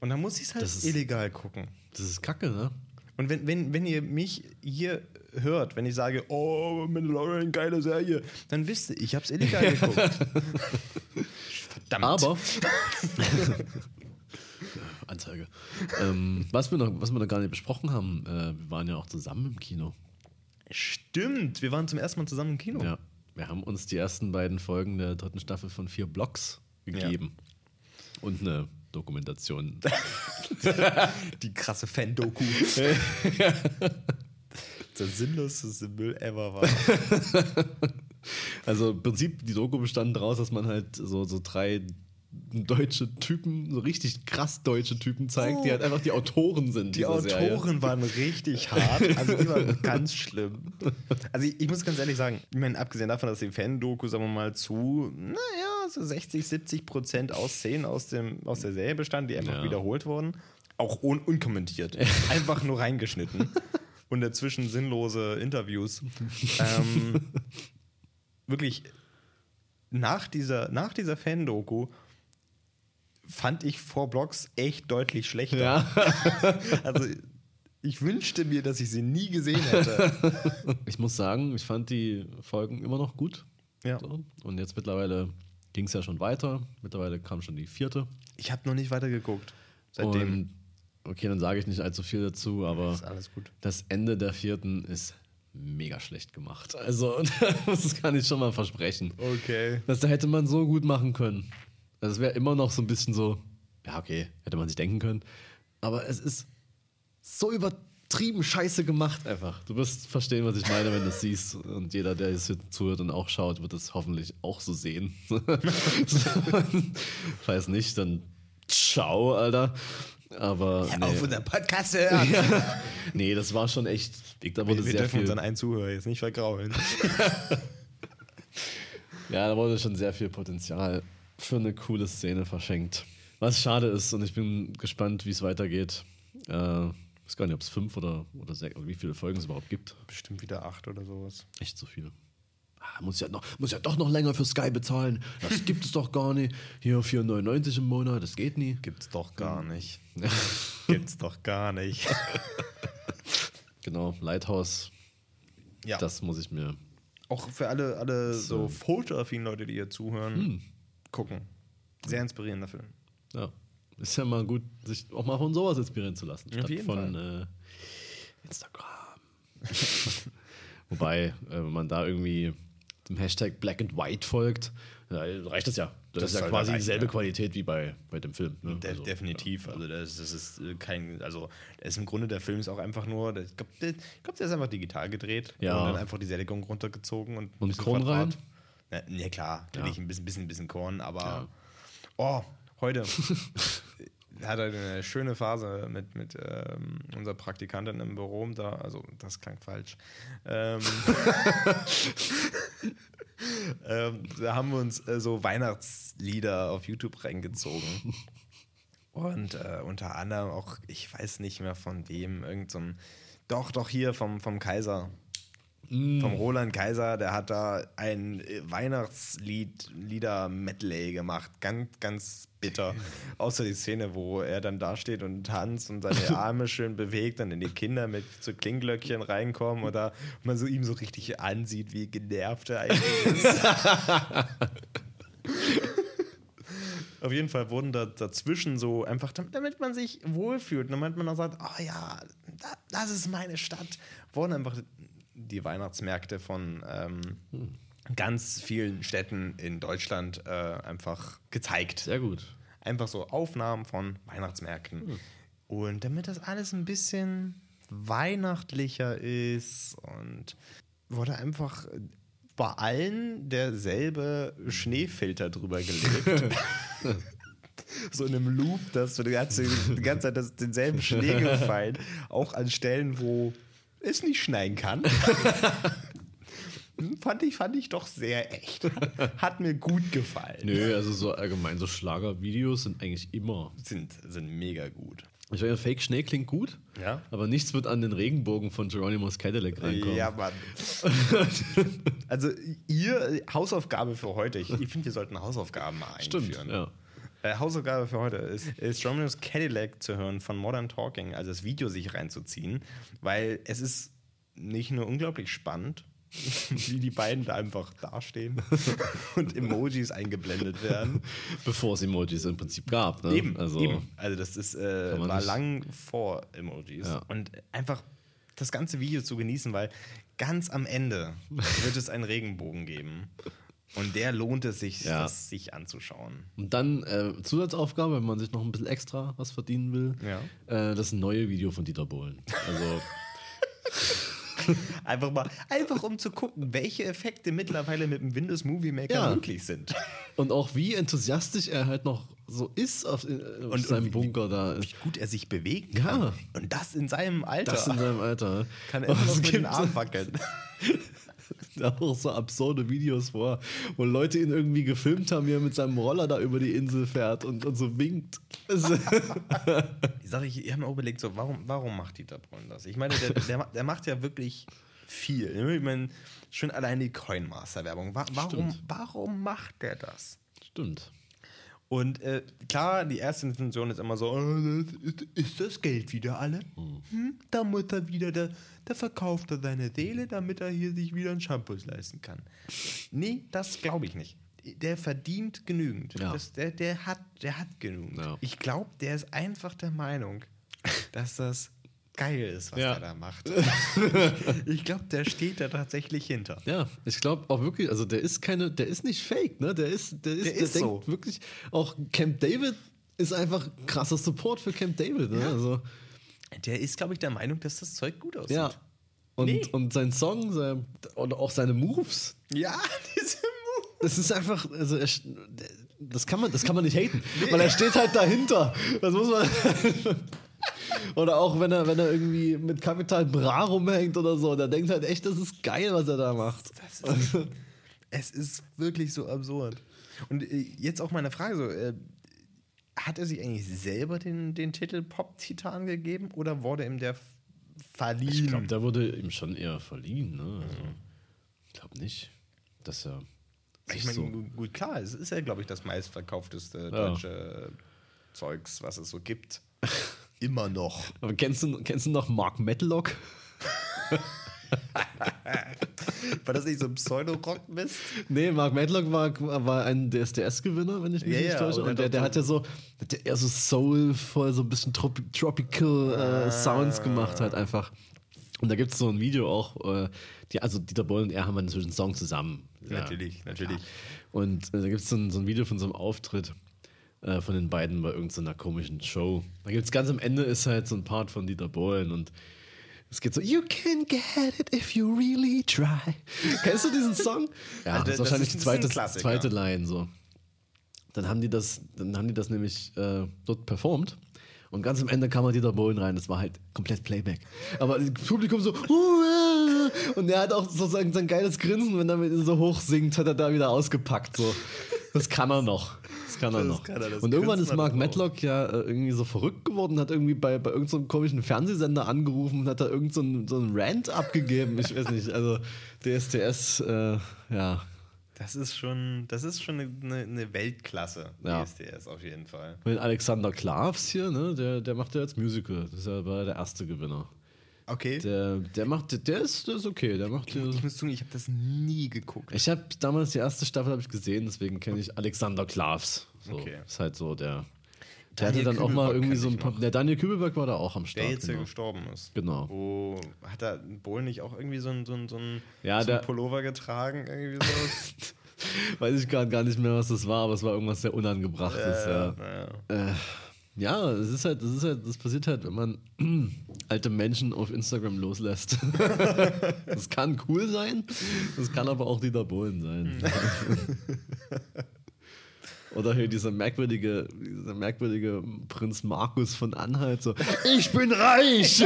Und dann muss ich es halt ist- illegal gucken. das ist kacke, ne? Und wenn, wenn, wenn ihr mich hier hört, wenn ich sage, oh, Mandalorian, geile Serie, dann wisst ihr, ich habe es illegal geguckt. Verdammt. Aber. Anzeige. Ähm, was, wir noch, was wir noch gar nicht besprochen haben, äh, wir waren ja auch zusammen im Kino. Stimmt, wir waren zum ersten Mal zusammen im Kino. Ja. Wir haben uns die ersten beiden Folgen der dritten Staffel von vier Blocks gegeben. Und eine Dokumentation. Die krasse Fan-Doku. Der sinnloseste Müll ever war. Also im Prinzip, die Doku bestand daraus, dass man halt so, so drei deutsche Typen, so richtig krass deutsche Typen zeigt, die halt einfach die Autoren sind. Oh. Die dieser Serie. Autoren waren richtig hart. Also die waren ganz schlimm. Also ich, ich muss ganz ehrlich sagen, ich meine, abgesehen davon, dass die Fan-Doku, sagen wir mal, zu, naja, so 60, 70 Prozent aus Szenen aus, dem, aus der Serie bestand, die einfach Ja. wiederholt wurden. Auch un unkommentiert. Einfach nur reingeschnitten. Und dazwischen sinnlose Interviews. ähm, wirklich, nach dieser, nach dieser Fan-Doku fand ich vor Blogs echt deutlich schlechter. Ja. Also ich wünschte mir, dass ich sie nie gesehen hätte. Ich muss sagen, ich fand die Folgen immer noch gut. Ja. So. Und jetzt mittlerweile ging es ja schon weiter. Mittlerweile kam schon die vierte. Ich habe noch nicht weitergeguckt. Seitdem. Und okay, dann sage ich nicht allzu viel dazu, aber ist alles gut. das Ende der vierten ist mega schlecht gemacht. Also, das kann ich schon mal versprechen. Okay. Das hätte man so gut machen können. Also, es wäre immer noch so ein bisschen so, ja, okay, hätte man sich denken können. Aber es ist so übertrieben scheiße gemacht einfach. Du wirst verstehen, was ich meine, wenn du es siehst. Und jeder, der jetzt hier zuhört und auch schaut, wird es hoffentlich auch so sehen. Falls nicht, dann ciao, Alter. Aber nee. Auf unseren Podcast hören. ja. nee, das war schon echt. Da wurde Wir, wir sehr dürfen viel, unseren einen Zuhörer jetzt nicht vergraulen. ja, da wurde schon sehr viel Potenzial für eine coole Szene verschenkt. Was schade ist und ich bin gespannt, wie es weitergeht. Äh, ich weiß gar nicht, ob es fünf oder, oder sechs, oder wie viele Folgen es überhaupt gibt. Bestimmt wieder acht oder sowas. Echt so viele. Ah, muss, ja noch, muss ja doch noch länger für Sky bezahlen. Das gibt es doch gar nicht. Hier 4,99 im Monat, das geht nie. Gibt's doch gar nicht. Gibt's doch gar nicht. Genau, Lighthouse, Ja. das muss ich mir. Auch für alle, alle so fotoaffinen Leute, die hier zuhören, gucken. Sehr inspirierender Film. Ja, ist ja mal gut, sich auch mal von sowas inspirieren zu lassen. Auf statt jeden von äh, Instagram. Wobei, äh, wenn man da irgendwie dem Hashtag Black and White folgt, ja, reicht das ja. Das, Das ist ja quasi dieselbe ja. Qualität wie bei, bei dem Film. Ne? De Also, definitiv. Also das, das ist äh, kein, also das ist im Grunde der Film ist auch einfach nur, ich glaube, der, glaub, der ist einfach digital gedreht Ja. und dann einfach die Sättigung runtergezogen und, ein Und bisschen Korn Quadrat. Ja, ja klar, natürlich Ja. ein bisschen, bisschen, bisschen Korn, aber Ja. oh, heute hat er eine schöne Phase mit, mit ähm, unserer Praktikantin im Büro da, also das klang falsch. Ähm, ähm, da haben wir uns äh, so Weihnachtslieder auf YouTube reingezogen. Und äh, unter anderem auch, ich weiß nicht mehr von wem, irgend so doch, doch hier vom, vom Kaiser. Vom Roland Kaiser, der hat da ein äh, Weihnachtslied, Lieder-Medley gemacht. Ganz, ganz bitter. Außer die Szene, wo er dann da steht und tanzt und seine Arme schön bewegt, dann in die Kinder mit so Klingglöckchen reinkommen oder man so ihm so richtig ansieht, wie genervt er eigentlich ist. Auf jeden Fall wurden da dazwischen so einfach, damit, man sich wohlfühlt, damit man dann sagt, oh ja, da, das ist meine Stadt, wurden einfach die Weihnachtsmärkte von ähm, ganz vielen Städten in Deutschland äh, einfach gezeigt. Sehr gut. Einfach so Aufnahmen von Weihnachtsmärkten. Und damit das alles ein bisschen weihnachtlicher ist und wurde einfach bei allen derselbe Schneefilter drüber gelegt. so in einem Loop, dass du die ganze, die ganze Zeit denselben Schnee gefallen. Auch an Stellen, wo es nicht schneien kann. fand, ich, fand ich doch sehr echt. Hat, mir gut gefallen. Nö, also so allgemein, so Schlagervideos sind eigentlich immer. Sind, sind mega gut. Ich meine, Fake Schnee klingt gut, Ja? aber nichts wird an den Regenbogen von Geronimo's Cadillac reinkommen. Ja, Mann. also, ihr Hausaufgabe für heute. Ich, ich finde, wir sollten Hausaufgaben mal einführen. Stimmt, ja. Äh, Hausaufgabe für heute ist, ist Geronimo's Cadillac zu hören von Modern Talking, also das Video sich reinzuziehen, weil es ist nicht nur unglaublich spannend, wie die beiden da einfach dastehen und Emojis eingeblendet werden. Bevor es Emojis im Prinzip gab. Ne? Eben, also, eben. Also das ist, äh, war nicht- lang vor Emojis. Ja. Und einfach das ganze Video zu genießen, weil ganz am Ende wird es einen Regenbogen geben. Und der lohnt es sich, Ja. das sich anzuschauen. Und dann äh, Zusatzaufgabe, wenn man sich noch ein bisschen extra was verdienen will. Ja. Äh, das neue Video von Dieter Bohlen. Also, Einfach mal, einfach um zu gucken, welche Effekte mittlerweile mit dem Windows Movie Maker Ja. möglich sind. und auch wie enthusiastisch er halt noch so ist auf, äh, auf Und- seinem und wie- Bunker da. Wie gut er sich bewegen Ja. kann. Und das in seinem Alter. Das in seinem Alter. kann er immer noch mit den Arm wackeln. auch so absurde Videos vor, wo Leute ihn irgendwie gefilmt haben, wie er mit seinem Roller da über die Insel fährt und, und so winkt. Ich sage, ich, ich habe mir auch überlegt, so, warum, warum macht Dieter Brunn das? Ich meine, der, der, der macht ja wirklich viel. Ich meine, schon allein die Coinmaster-Werbung. Wa warum, Stimmt. warum macht der das? Stimmt. Und äh, klar, die erste Intention ist immer so, oh, ist, das Geld wieder alle? Hm? Da muss er wieder, da, da verkauft er seine Seele, damit er hier sich wieder ein Shampoo leisten kann. Nee, das glaube ich nicht. Der verdient genügend. Ja. Das, der, der, hat, der hat genügend. Ja. Ich glaube, der ist einfach der Meinung, dass das geil ist, was Ja. er da macht. ich glaube, der steht da tatsächlich hinter. Ja, ich glaube auch wirklich, also der ist keine, der ist nicht fake, ne? Der ist, der ist, Der der, ist denkt so. wirklich, auch Camp David ist einfach krasser Support für Camp David, ne? Also, Der ist, glaube ich, der Meinung, dass das Zeug gut aussieht. ja. Und, Nee. und sein Song, sein, oder auch seine Moves, Ja, diese Move. das ist einfach, also er, das kann man, das kann man nicht haten, weil er steht halt dahinter. Das muss man. Oder auch wenn er, wenn er irgendwie mit Kapital Bra rumhängt oder so, der denkt halt echt, das ist geil, was er da macht. Das ist, es ist wirklich so absurd. Und äh, jetzt auch meine Frage so, äh, hat er sich eigentlich selber den, den Titel Pop-Titan gegeben oder wurde ihm der verliehen? Ich glaube, der wurde ihm schon eher verliehen, ne? Also, ich glaube nicht, dass er. ich meine, so, gu- gut, klar, es ist ja, glaube ich, das meistverkaufteste deutsche Zeugs, was es so gibt. Immer noch. aber kennst du, kennst du noch Mark Medlock? War das nicht so ein Pseudo-Rock-Mist? Nee, Mark Medlock war, war ein DSDS-Gewinner, wenn ich mich Ja, nicht täusche. und Und der, der der hat ja so, ja eher so soulvoll, so ein bisschen Tropi Tropical Ah. äh, Sounds gemacht, halt einfach. Und da gibt es so ein Video auch, äh, die, also Dieter Boll und er haben inzwischen einen Song zusammen. Ja. Natürlich, natürlich. Und äh, da gibt es so, so ein Video von so einem Auftritt äh, von den beiden bei irgendeiner komischen Show. Da gibt es ganz am Ende ist halt so ein Part von Dieter Bohlen und es geht so, You can get it if you really try. Kennst du diesen Song? Ja, Also das ist das wahrscheinlich die das zweite, zweite Line so. Dann haben die das, dann haben die das nämlich äh, dort performt. Und ganz am Ende kam halt Dieter Bohlen rein, das war halt komplett Playback. Aber das Publikum so, und er hat auch sozusagen sein geiles Grinsen, wenn er so hoch singt, hat er da wieder ausgepackt. So. Das kann er noch. Das kann er noch. kann er, und irgendwann ist Mark. Matlock ja äh, irgendwie so verrückt geworden, hat irgendwie bei, bei irgendeinem so komischen Fernsehsender angerufen und hat da irgendeinen so einen- so einen Rant abgegeben. Ich weiß nicht, also DSDS, äh, ja, Das ist schon, das ist schon eine, eine Weltklasse, Ja. DSDS auf jeden Fall. mit Alexander Klavs hier, ne, der, der macht ja jetzt Musical. Das ist ja war der erste Gewinner. Okay. Der, der macht, der ist, der ist okay, der macht hier. ich muss zugeben, ich habe das nie geguckt. Ich habe damals die erste Staffel habe ich gesehen, deswegen kenne ich Alexander Klavs. So, Okay. Ist halt so der. Der Daniel hatte dann auch mal Kübelberg irgendwie so ein ich paar. Der Daniel Kübelberg war da auch am Start. Der jetzt ja genau. gestorben ist. Genau. Wo hat da Bohl nicht auch irgendwie so ein, so ein, so ein, Ja, so ein Pullover getragen? Irgendwie so? Weiß ich gar, gar nicht mehr, was das war, aber es war irgendwas sehr unangebrachtes. Ja, ja. Äh, ja es ist halt, das ist halt, das passiert halt, wenn man alte Menschen auf Instagram loslässt. das kann cool sein, das kann aber auch Dieter Bohlen sein. Oder hier dieser merkwürdige, dieser merkwürdige Prinz Markus von Anhalt, so, ich bin reich!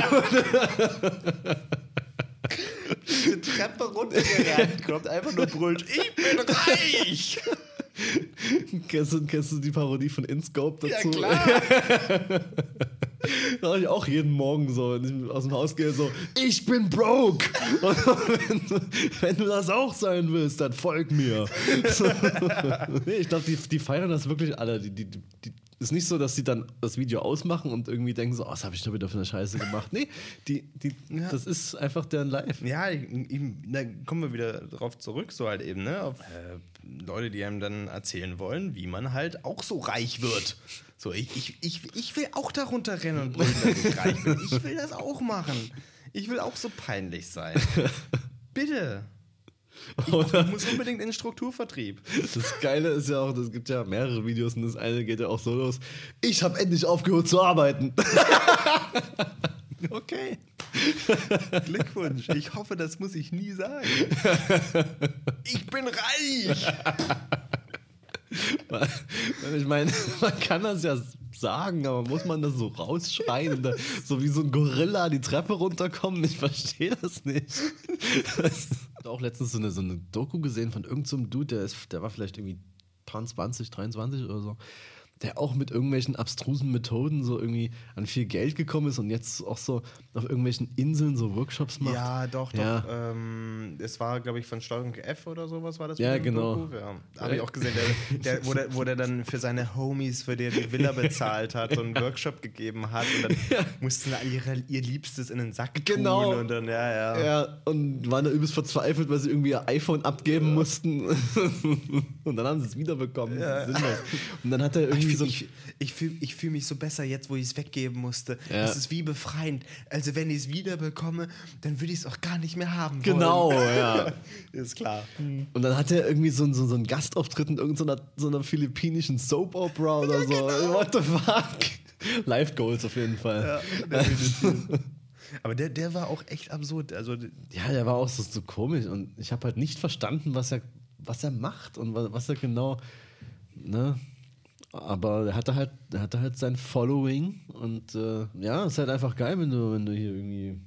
Die Treppe runtergerannt, kommt einfach nur brüllt, ich bin reich! kennst, du, kennst du die Parodie von InScope Ja dazu? klar! Da mache ich auch jeden Morgen so, wenn ich aus dem Haus gehe, so, ich bin broke. Wenn, du, wenn du das auch sein willst, dann folg mir. Ich glaube, die, die feiern das wirklich alle. Die, die, die, ist nicht so, dass sie dann das Video ausmachen und irgendwie denken so, oh, was habe ich da wieder für eine Scheiße gemacht. Nee, die, die, das ist einfach deren Live. Ja, eben, da kommen wir wieder drauf zurück, so halt eben, ne? Auf äh, Leute, die einem dann erzählen wollen, wie man halt auch so reich wird. So, ich, ich, ich, ich will auch darunter rennen und brüllen, dass ich reich bin. Ich will das auch machen. Ich will auch so peinlich sein. Bitte. Ich muss unbedingt in den Strukturvertrieb. Das Geile ist ja auch, es gibt ja mehrere Videos und das eine geht ja auch so los. Ich habe endlich aufgehört zu arbeiten. okay. Glückwunsch. Ich hoffe, das muss ich nie sagen. Ich bin reich. Ich meine, man kann das ja sagen, aber muss man das so rausschreien und da, so wie so ein Gorilla die Treppe runterkommen? Ich verstehe das nicht. Das, habe auch letztens so eine, so eine Doku gesehen von irgendeinem so Dude, der, ist, der war vielleicht irgendwie paar 20, 23 oder so, der auch mit irgendwelchen abstrusen Methoden so irgendwie an viel Geld gekommen ist und jetzt auch so auf irgendwelchen Inseln so Workshops macht. Ja, doch, doch. Ja. Ähm, es war, glaube ich, von Steuerung F oder sowas war das. Ja, genau. Ja. Habe ich auch gesehen, der, der, wo, der, wo der dann für seine Homies, für die er die Villa bezahlt hat, so einen Workshop gegeben hat und dann mussten alle ihre, ihr Liebstes in den Sack tun Genau. und dann, ja, ja. Ja, und waren da übelst verzweifelt, weil sie irgendwie ihr iPhone abgeben mussten. und dann haben sie es wiederbekommen. Sinnlos. Und dann hat er Ich, irgendwie so ich, ich fühle ich fühl mich so besser jetzt, wo ich es weggeben musste. Ja. Es ist wie befreiend. Also wenn ich es wiederbekomme, dann würde ich es auch gar nicht mehr haben Genau, wollen. ja. Ist klar. Und dann hat er irgendwie so, einen- so, so einen Gastauftritt in irgendeiner so einer philippinischen Soap Opera oder so. What the fuck? Life Goals auf jeden Fall. Ja, Aber der, der war auch echt absurd. Also Ja, der war auch so, so komisch und ich habe halt nicht verstanden, was er, was er macht und was, was er genau. Ne? Aber er hatte halt, er hatte halt sein Following und äh, ja, ist halt einfach geil, wenn du, wenn du hier irgendwie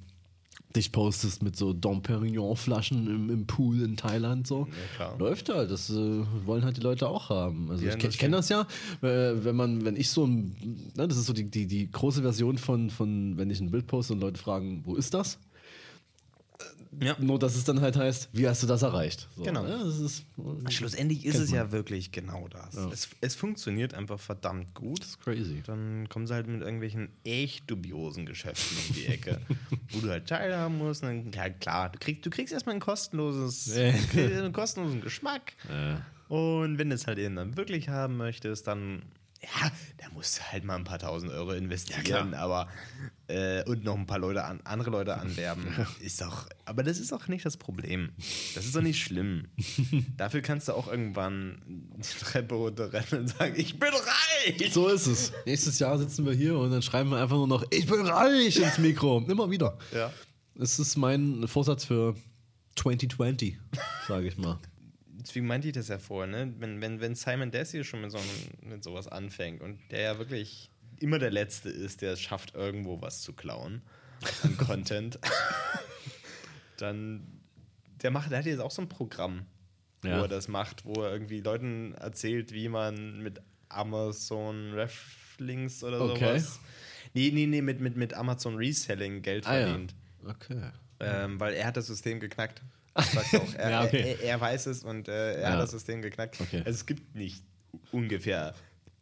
dich postest mit so Dom Perignon Flaschen im, im Pool in Thailand so. klar. Läuft halt, das äh, wollen halt die Leute auch haben. Also Ja, ich, ich kenne das ja, äh, wenn man, wenn ich so ein, ne, das ist so die, die, die große Version von, von, wenn ich ein Bild poste und Leute fragen, wo ist das? Ja. Nur, dass es dann halt heißt, wie hast du das erreicht? So, Genau. Ja, das ist, Schlussendlich ist es man. ja wirklich genau das. Es, es funktioniert einfach verdammt gut. das ist crazy. Dann kommen sie halt mit irgendwelchen echt dubiosen Geschäften um die Ecke, wo du halt teilhaben musst. Dann, ja, klar, du kriegst, du kriegst erstmal ein kostenloses, Ja. einen kostenlosen Geschmack. Und wenn du es halt eben dann wirklich haben möchtest, dann, ja, da musst du halt mal ein paar tausend Euro investieren, aber äh, und noch ein paar Leute an, andere Leute anwerben. Ist doch, aber das ist auch nicht das Problem. Das ist doch nicht schlimm. Dafür kannst du auch irgendwann die Treppe runterrennen und sagen, ich bin reich! So ist es. Nächstes Jahr sitzen wir hier und dann schreiben wir einfach nur noch, ich bin reich ins Mikro. Immer wieder. Ja. Es ist mein Vorsatz für 2020, sage ich mal. Deswegen meinte ich das ja vorher, ne? Wenn, wenn, wenn Simon Desi schon mit, so einem, mit sowas anfängt und der ja wirklich immer der Letzte ist, der es schafft, irgendwo was zu klauen an Content, dann der macht, der hat jetzt auch so ein Programm, Ja. wo er das macht, wo er irgendwie Leuten erzählt, wie man mit Amazon Reflinks oder Okay. sowas. Nee, nee, nee, mit, mit, mit Amazon Reselling Geld Ah, ja. verdient. Okay. Ähm, weil er hat das System geknackt. Sagt auch. Er, Ja, okay. er, er weiß es und äh, er Ja. hat das System geknackt. Okay. Also es gibt nicht ungefähr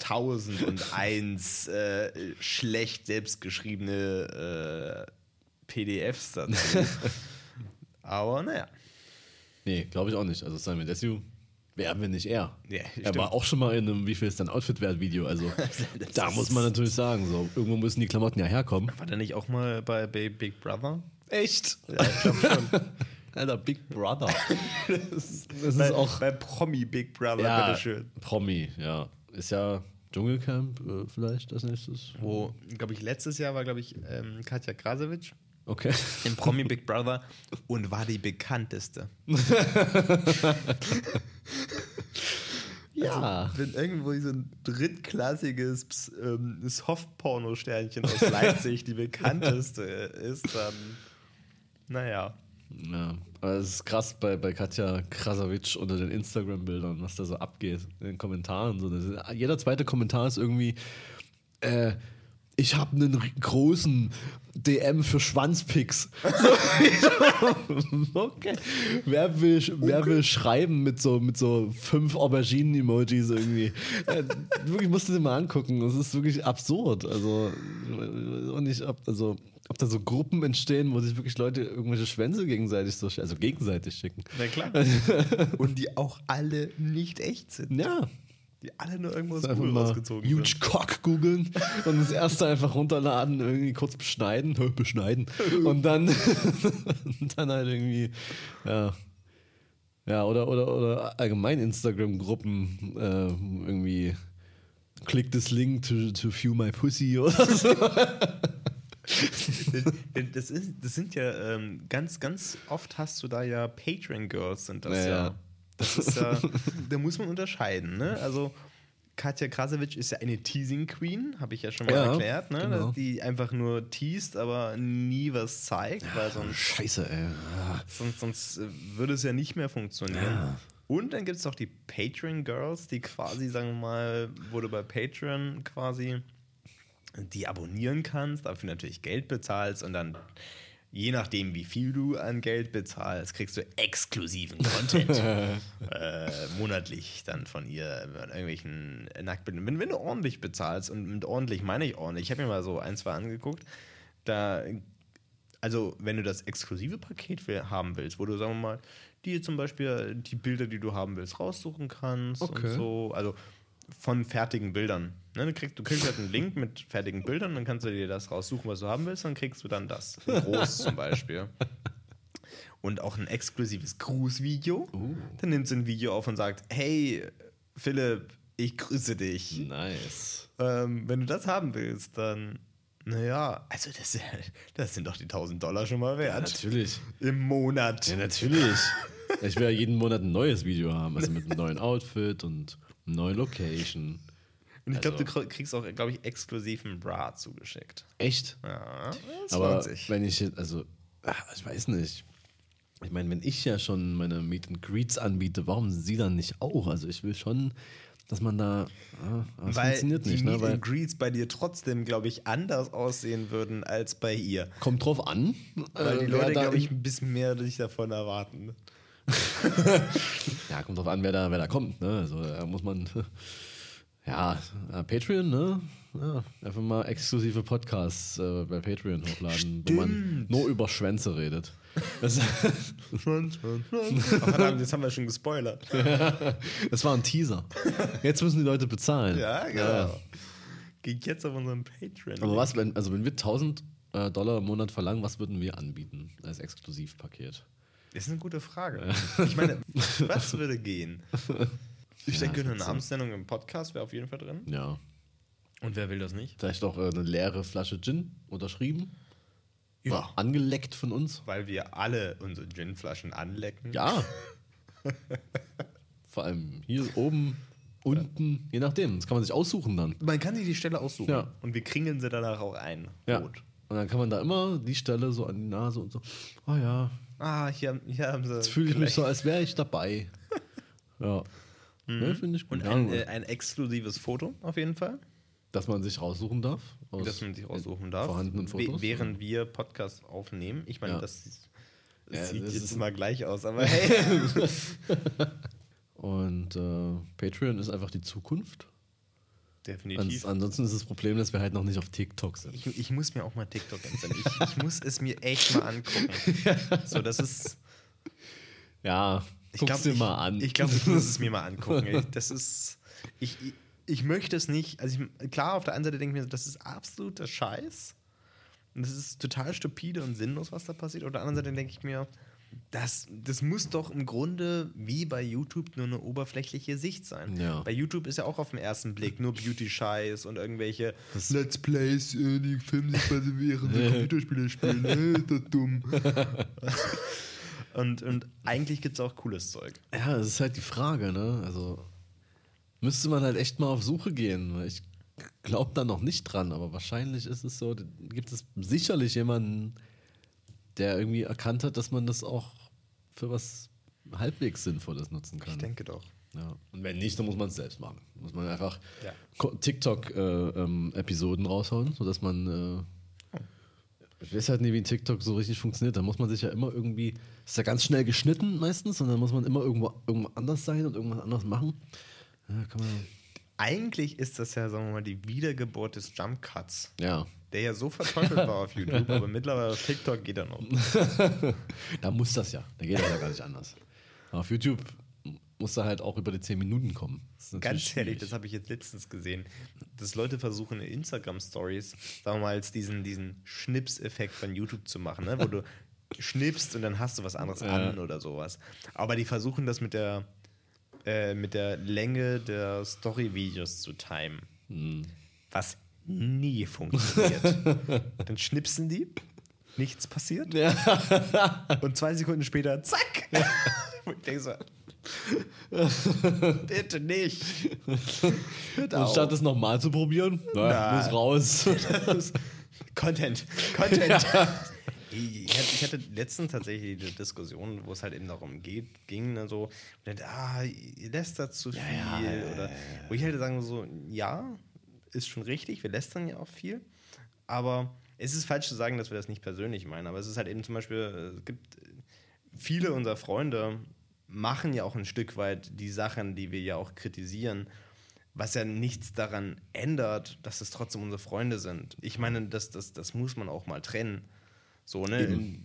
1001 äh, schlecht selbstgeschriebene äh, PDFs dazu. Aber naja. Nee, glaube ich auch nicht. Also Simon Desue wären wir nicht er. Ja, er war auch schon mal in einem Wie viel ist dein Outfit wert Video. Also da muss man natürlich sagen, so irgendwo müssen die Klamotten ja herkommen. War der nicht auch mal bei, bei Big Brother? Echt? Ja, ich glaube schon. Alter, Big Brother. das ist, Das bei, ist auch bei Promi Big Brother, ja, bitteschön. Promi, ja. Ist ja Dschungelcamp äh, vielleicht als nächstes. Wo, glaube ich, letztes Jahr war, glaube ich, ähm, Katja Krasowitsch Okay. im Promi Big Brother und war die bekannteste. Ja. Also, wenn irgendwo so ein drittklassiges ähm, Soft-Porno-Sternchen aus Leipzig die bekannteste ist, dann, naja. Ja, aber es ist krass bei, bei Katja Krasavitsch unter den Instagram-Bildern, was da so abgeht in den Kommentaren. So, ist, jeder zweite Kommentar ist irgendwie, äh, ich habe einen großen DM für Schwanzpicks. Okay. Wer will, wer will schreiben mit so, mit so fünf Auberginen-Emojis irgendwie? Äh, wirklich musst du dir mal angucken. Das ist wirklich absurd. Also, und ich, also, ob da so Gruppen entstehen, wo sich wirklich Leute irgendwelche Schwänze gegenseitig so, also gegenseitig schicken. Na klar. und die auch alle nicht echt sind. Ja. Die alle nur irgendwo aus Google rausgezogen Huge sind. Cock googeln und das erste einfach runterladen, irgendwie kurz beschneiden, beschneiden und dann, und dann halt irgendwie, ja. Ja, oder, oder, oder allgemein Instagram-Gruppen äh, irgendwie click this link to, to view my pussy oder so. Das, ist, das sind ja ähm, ganz, ganz oft hast du da ja Patreon-Girls sind das Ja, ja. ja. Das ist ja, da muss man unterscheiden, ne? Also Katja Krasowitsch ist ja eine Teasing Queen, habe ich ja schon mal Ja, erklärt, ne? genau. Die einfach nur teast, aber nie was zeigt, weil sonst, Scheiße, ey. sonst, sonst äh, würde es ja nicht mehr funktionieren. Und dann gibt es auch die Patreon-Girls, die quasi, sagen wir mal, du bei Patreon quasi die abonnieren kannst, dafür natürlich Geld bezahlst und dann, je nachdem, wie viel du an Geld bezahlst, kriegst du exklusiven Content äh, monatlich dann von ihr an irgendwelchen Nacktbildern. Wenn, wenn du ordentlich bezahlst, und mit ordentlich meine ich ordentlich, ich habe mir mal so ein, zwei angeguckt, da, also wenn du das exklusive Paket will, haben willst, wo du, sagen wir mal, dir zum Beispiel die Bilder, die du haben willst, raussuchen kannst Okay. und so, also von fertigen Bildern. Ne, du, kriegst, du kriegst halt einen Link mit fertigen Bildern, dann kannst du dir das raussuchen, was du haben willst, dann kriegst du dann das. In Groß zum Beispiel. Und auch ein exklusives Grußvideo. Dann nimmt sie ein Video auf und sagt: Hey, Philipp, ich grüße dich. Nice. Ähm, wenn du das haben willst, dann, naja, also das, das sind doch die 1000 Dollar schon mal Ja, wert. natürlich. Im Monat. Ja, natürlich. Ich will ja jeden Monat ein neues Video haben, also mit einem neuen Outfit und neuen Location. Und ich glaube, Also- du krie- kriegst auch, glaube ich, exklusiv einen Bra zugeschickt. Echt? Ja, das Aber wenn ich jetzt, also, ach, ich weiß nicht. Ich meine, wenn ich ja schon meine Meet and Greets anbiete, warum sie dann nicht auch? Also ich will schon, dass man da, ah, es Weil funktioniert die nicht, ne? Meet Weil and Greets bei dir trotzdem, glaube ich, anders aussehen würden als bei ihr. kommt drauf an. Weil äh, die wer Leute, glaube ich, in- ein bisschen mehr sich davon erwarten. Ja, kommt drauf an, wer da, wer da kommt, ne? Also da muss man, ja, äh, Patreon, ne? Ja, einfach mal exklusive Podcasts äh, bei Patreon hochladen, wo man Stimmt. nur über Schwänze redet. Das, Oh, verdammt, jetzt haben wir schon gespoilert. das war ein Teaser. Jetzt müssen die Leute bezahlen. Ja, genau. Geht jetzt auf unseren Patreon. Aber was, wenn, also wenn wir 1000 äh, Dollar im Monat verlangen, was würden wir anbieten als Exklusivpaket? Das ist eine gute Frage. Ich meine, was würde gehen? Ich denke, eine Namenssendung im Podcast wäre auf jeden Fall drin. Ja. Und wer will das nicht? Vielleicht auch äh, eine leere Flasche Gin unterschrieben. Ja. Angeleckt von uns. Weil wir alle unsere Ginflaschen anlecken. Ja. Vor allem hier oben, unten, je nachdem. Das kann man sich aussuchen dann. Man kann sich die Stelle aussuchen. Ja. Und wir kringeln sie danach auch ein. Ja. Rot. Und dann kann man da immer die Stelle so an die Nase und so. Oh ja, Ah, hier, hier haben sie. jetzt fühle ich mich so, als wäre ich dabei. Ja. Ne, Finde ich gut. Und Ja, ein, äh, ein exklusives Foto auf jeden Fall, dass man sich raussuchen darf. aus das man sich aussuchen darf. Vorhandenen Fotos. Während wir Podcast aufnehmen. Ich meine, Ja. das, das Ja, sieht das jetzt mal gleich aus, aber hey. Und äh, Patreon ist einfach die Zukunft. Definitiv. Ans ansonsten ist das Problem, dass wir halt noch nicht auf TikTok sind. Ich, ich muss mir auch mal TikTok installieren. Ich, ich muss es mir echt mal angucken. So, das ist. Ja, Ich guck's glaub, dir mal an. Ich glaube, ich muss es mir mal angucken. Das ist. Ich, ich, ich möchte es nicht. Also, ich, klar, auf der einen Seite denke ich mir, das ist absoluter Scheiß. Und das ist total stupide und sinnlos, was da passiert. Auf der anderen Seite denke ich mir, das, das muss doch im Grunde wie bei YouTube nur eine oberflächliche Sicht sein. Ja. Bei YouTube ist ja auch auf den ersten Blick nur Beauty-Scheiß und irgendwelche Das- Let's Plays, äh, die filmen sich quasi während sie Computerspiele spielen. Äh, ist das dumm. und, und eigentlich gibt es auch cooles Zeug. Ja, das ist halt die Frage, ne? Also müsste man halt echt mal auf Suche gehen. weil Ich glaube da noch nicht dran, aber wahrscheinlich ist es so, gibt es sicherlich jemanden, der irgendwie erkannt hat, dass man das auch für was halbwegs Sinnvolles nutzen kann. Ich denke doch. Ja. Und wenn nicht, dann muss man es selbst machen. Muss man einfach Ja. TikTok-Episoden raushauen, sodass man. Äh, ich weiß halt nie, wie ein TikTok so richtig funktioniert. Da muss man sich ja immer irgendwie. Ist ja ganz schnell geschnitten meistens und dann muss man immer irgendwo, irgendwo anders sein und irgendwas anderes machen. Ja, kann man. Eigentlich ist das ja, sagen wir mal, die Wiedergeburt des Jump Cuts, Ja. Der ja so verteufelt war auf YouTube, aber mittlerweile auf TikTok geht er noch. Da muss das ja. Da geht das ja gar nicht anders. Aber auf YouTube muss da halt auch über die 10 Minuten kommen. Ganz ehrlich, das habe ich jetzt letztens gesehen, dass Leute versuchen, in Instagram-Stories, sagen wir mal, als diesen, diesen Schnips-Effekt von YouTube zu machen, ne? wo du schnippst und dann hast du was anderes Ja. an oder sowas. Aber die versuchen das mit der, äh, mit der Länge der Story-Videos zu timen. Hm. Was nie funktioniert. dann schnipsen die, nichts passiert. Und zwei Sekunden später, zack! Und ich denke so, bitte nicht. Hört Und statt es nochmal zu probieren, na, Nein. muss raus. Content, Content. Ich hatte, ich hatte letztens tatsächlich die Diskussion, wo es halt eben darum geht, ging, ne, so, dann, ah, ihr lästert zu viel. ja, ja, oder, wo ich halt sagen so, ja, ist schon richtig, wir lästern ja auch viel, aber es ist falsch zu sagen, dass wir das nicht persönlich meinen, aber es ist halt eben zum Beispiel, äh, es gibt viele unserer Freunde machen ja auch ein Stück weit die Sachen, die wir ja auch kritisieren, was ja nichts daran ändert, dass es trotzdem unsere Freunde sind. Ich meine, das, das, das muss man auch mal trennen. So, ne? In,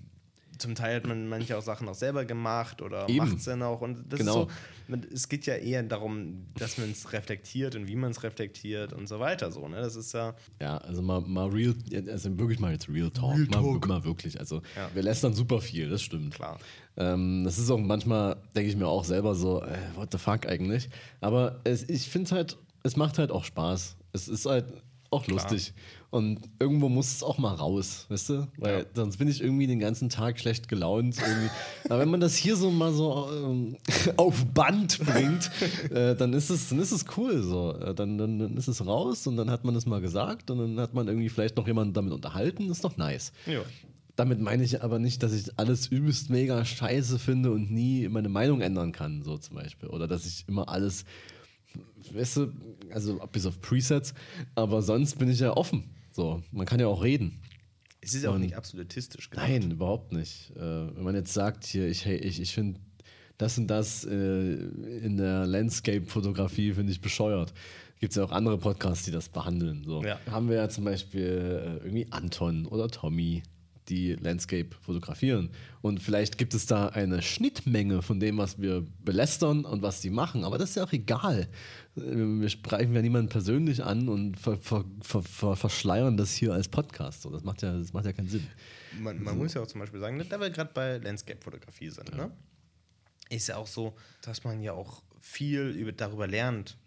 zum Teil hat man manche auch Sachen auch selber gemacht oder macht es dann auch. Und das Genau. ist so, man- es geht ja eher darum, dass man es reflektiert und wie man es reflektiert und so weiter. So, ne? Das ist ja. Ja, also mal, mal real, also wirklich mal jetzt Real Talk. Real mal, Talk. mal wirklich. Also Ja. wir lästern super viel, das stimmt. Klar. Ähm, das ist auch manchmal, denke ich mir auch selber so, äh, what the fuck eigentlich. Aber es, ich finde halt, es macht halt auch Spaß. Es ist halt auch lustig. Und irgendwo muss es auch mal raus, weißt du? Weil Ja. sonst bin ich irgendwie den ganzen Tag schlecht gelaunt. Irgendwie. Aber wenn man das hier so mal so ähm, auf Band bringt, äh, dann, ist es, dann ist es cool so. Äh, Dann, dann, dann ist es raus und dann hat man es mal gesagt und dann hat man irgendwie vielleicht noch jemanden damit unterhalten. ist doch nice. Ja. Damit meine ich aber nicht, dass ich alles übelst mega scheiße finde und nie meine Meinung ändern kann, so zum Beispiel. Oder dass ich immer alles, weißt du, also bis auf Presets, aber sonst bin ich ja offen. So, man kann ja auch reden. Es ist ja auch nicht absolutistisch. gemacht. Nein, überhaupt nicht. Äh, wenn man jetzt sagt, hier, ich, hey, ich, ich finde das und das äh, in der Landscape-Fotografie finde ich bescheuert. Gibt es ja auch andere Podcasts, die das behandeln. So. Ja. Haben wir ja zum Beispiel äh, irgendwie Anton oder Tommy, die Landscape fotografieren. Und vielleicht gibt es da eine Schnittmenge von dem, was wir belästern und was sie machen. Aber das ist ja auch egal. Äh, Wir sprechen ja niemanden persönlich an und ver, ver, ver, ver, verschleiern das hier als Podcast. So, das, macht ja, das macht ja keinen Sinn. Man, man muss ja auch zum Beispiel sagen, da wir gerade bei Landscape-Fotografie sind, ne? ist ja auch so, dass man ja auch viel über, darüber lernt.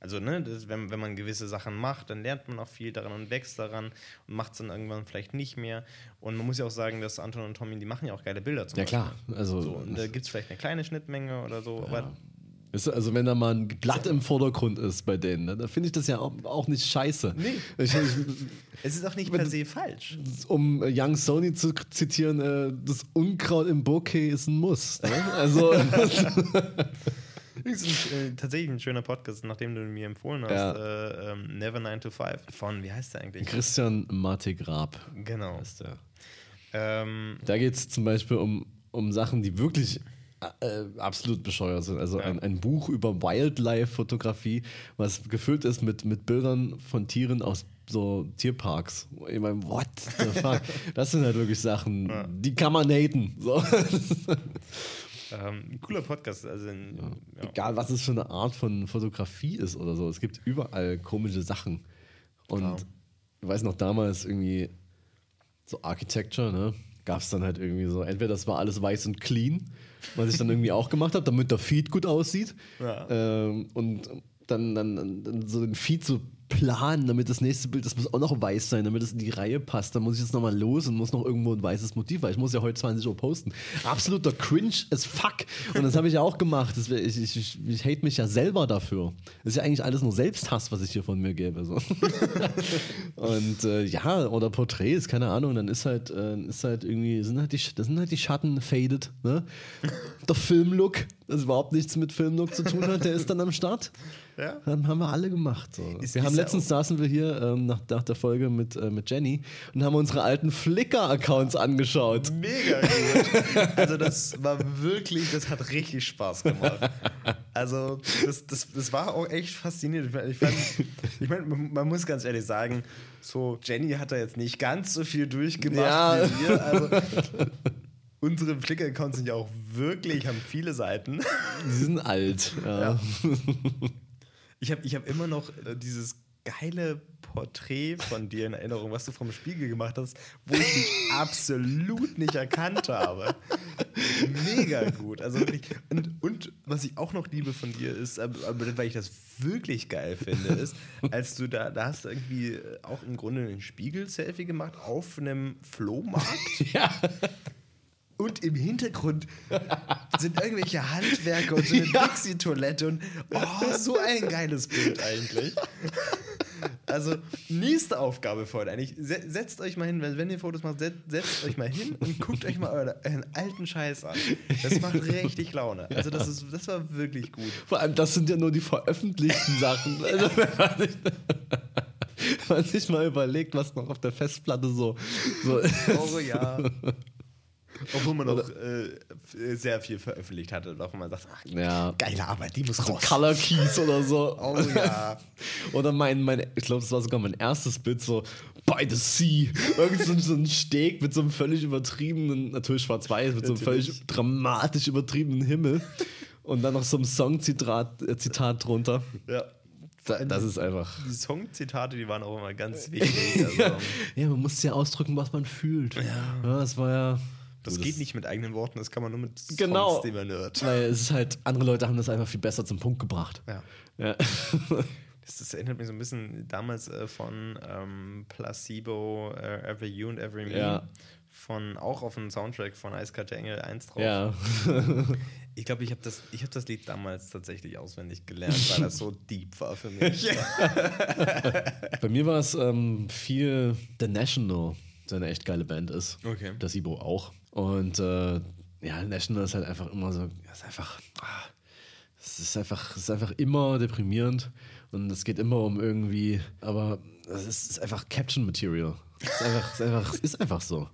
Also, ne, das, wenn, wenn man gewisse Sachen macht, dann lernt man auch viel daran und wächst daran und macht es dann irgendwann vielleicht nicht mehr. Und man muss ja auch sagen, dass Anton und Tommy, die machen ja auch geile Bilder zum Ja, Beispiel. klar. Also, So, und da gibt es vielleicht eine kleine Schnittmenge oder so, aber Weißt du, also wenn da mal ein Blatt im Vordergrund ist bei denen, ne, dann finde ich das ja auch, auch nicht scheiße. Nee. Ich, ich, es ist auch nicht per se falsch. um Young Sony zu zitieren, äh, das Unkraut im Bouquet ist ein Muss. Ne? Also ist ein, äh, tatsächlich ein schöner Podcast, nachdem du mir empfohlen hast. Ja. Äh, ähm, Never 9 to 5 von, wie heißt der eigentlich? Christian Mate Grab Genau. ist der. Ähm, Da geht es zum Beispiel um, um Sachen, die wirklich äh, absolut bescheuert sind. Also ein, ein Buch über Wildlife-Fotografie, was gefüllt ist mit, mit Bildern von Tieren aus so Tierparks. Ich meine, what the fuck? Das sind halt wirklich Sachen, die kann man haten. So. ähm, ein cooler Podcast. Also in, ja. Egal, was es für eine Art von Fotografie ist oder so. Es gibt überall komische Sachen. Und Klar. ich weiß noch damals irgendwie so Architecture, ne? Gab es dann halt irgendwie so, entweder das war alles weiß und clean, was ich dann irgendwie auch gemacht habe, damit der Feed gut aussieht. Ja. Ähm, und dann, dann, dann, dann so den Feed so planen, damit das nächste Bild, das muss auch noch weiß sein, damit es in die Reihe passt. Dann muss ich jetzt nochmal los und muss noch irgendwo ein weißes Motiv, weil ich muss ja heute 20 Uhr posten. Absoluter Cringe as fuck. Und das habe ich ja auch gemacht. Das, ich, ich, ich, ich hate mich ja selber dafür. Das ist ja eigentlich alles nur Selbsthass, was ich hier von mir gebe. So. und äh, ja, oder Porträts, keine Ahnung, dann ist halt, äh, ist halt irgendwie, sind halt die, das sind halt die Schatten faded. Ne? Der Filmlook, das überhaupt nichts mit Filmlook zu tun hat, der ist dann am Start. Ja. Dann haben wir alle gemacht. So. Ist- wir haben ist letztens saßen wir hier ähm, nach, nach der Folge mit, äh, mit Jenny und haben unsere alten Flickr-Accounts angeschaut. Mega gut. Also das war wirklich, das hat richtig Spaß gemacht. Also das, das, das war auch echt faszinierend. Ich, fand, ich meine, man, man muss ganz ehrlich sagen, so Jenny hat da jetzt nicht ganz so viel durchgemacht Ja. wie wir. Also unsere Flickr-Accounts sind ja auch wirklich, haben viele Seiten. Die sind alt. Ja. Ja. Ich habe ich hab immer noch äh, dieses geile Porträt von dir in Erinnerung, was du vom Spiegel gemacht hast, wo ich dich absolut nicht erkannt habe. Mega gut. Also. Und, und was ich auch noch liebe von dir ist, aber, aber weil ich das wirklich geil finde, ist, als du da, da hast du irgendwie äh, auch im Grunde ein Spiegel-Selfie gemacht auf einem Flohmarkt. ja. Und im Hintergrund sind irgendwelche Handwerker und so eine Dixie-Toilette und oh, so ein geiles Bild eigentlich. Also, nächste Aufgabe für heute eigentlich. Se- Setzt euch mal hin, wenn, ihr Fotos macht, set, setzt euch mal hin und guckt euch mal eure- euren alten Scheiß an. Das macht richtig Laune. Also, das, ist, das war wirklich gut. Vor allem, das sind ja nur die veröffentlichten Sachen. Also, wenn man sich, mal überlegt, was noch auf der Festplatte so. so Oh ja. Obwohl man noch äh, sehr viel veröffentlicht hatte, auch wenn man sagt, ach, ja. geile Arbeit, die muss raus. Color Keys oder so. Oh ja. Oder mein, mein ich glaube, das war sogar mein erstes Bild, so by the sea. Irgend so, so ein Steg mit so einem völlig übertriebenen, natürlich schwarz-weiß, mit so einem Natürlich. völlig dramatisch übertriebenen Himmel. Und dann noch so ein Song-Zitat äh, Zitat drunter. ja. Da, das ist einfach. Die Songzitate, die waren auch immer ganz wichtig. Also, Ja, man muss ja ausdrücken, was man fühlt. Ja. das war ja. Das Du, geht nicht mit eigenen Worten, das kann man nur mit Songs, Genau. die man hört. Weil es ist halt, andere Leute haben das einfach viel besser zum Punkt gebracht. Ja. Ja. Das, das erinnert mich so ein bisschen damals äh, von ähm, Placebo, äh, Every You and Every Me. Ja. Von, auch auf einem Soundtrack von Eiskalte Engel 1 drauf. ja. Ich glaube, ich habe das, ich hab das Lied damals tatsächlich auswendig gelernt, weil das so deep war für mich. Bei mir war es ähm, viel The National, der eine echt geile Band ist. Okay. Das Ibo auch. Und äh, ja, National ist halt einfach immer so, es ist einfach, ah, es ist einfach, es ist einfach immer deprimierend und es geht immer um irgendwie, aber es ist, einfach Caption Material. Es ist einfach, es ist einfach, es ist einfach so.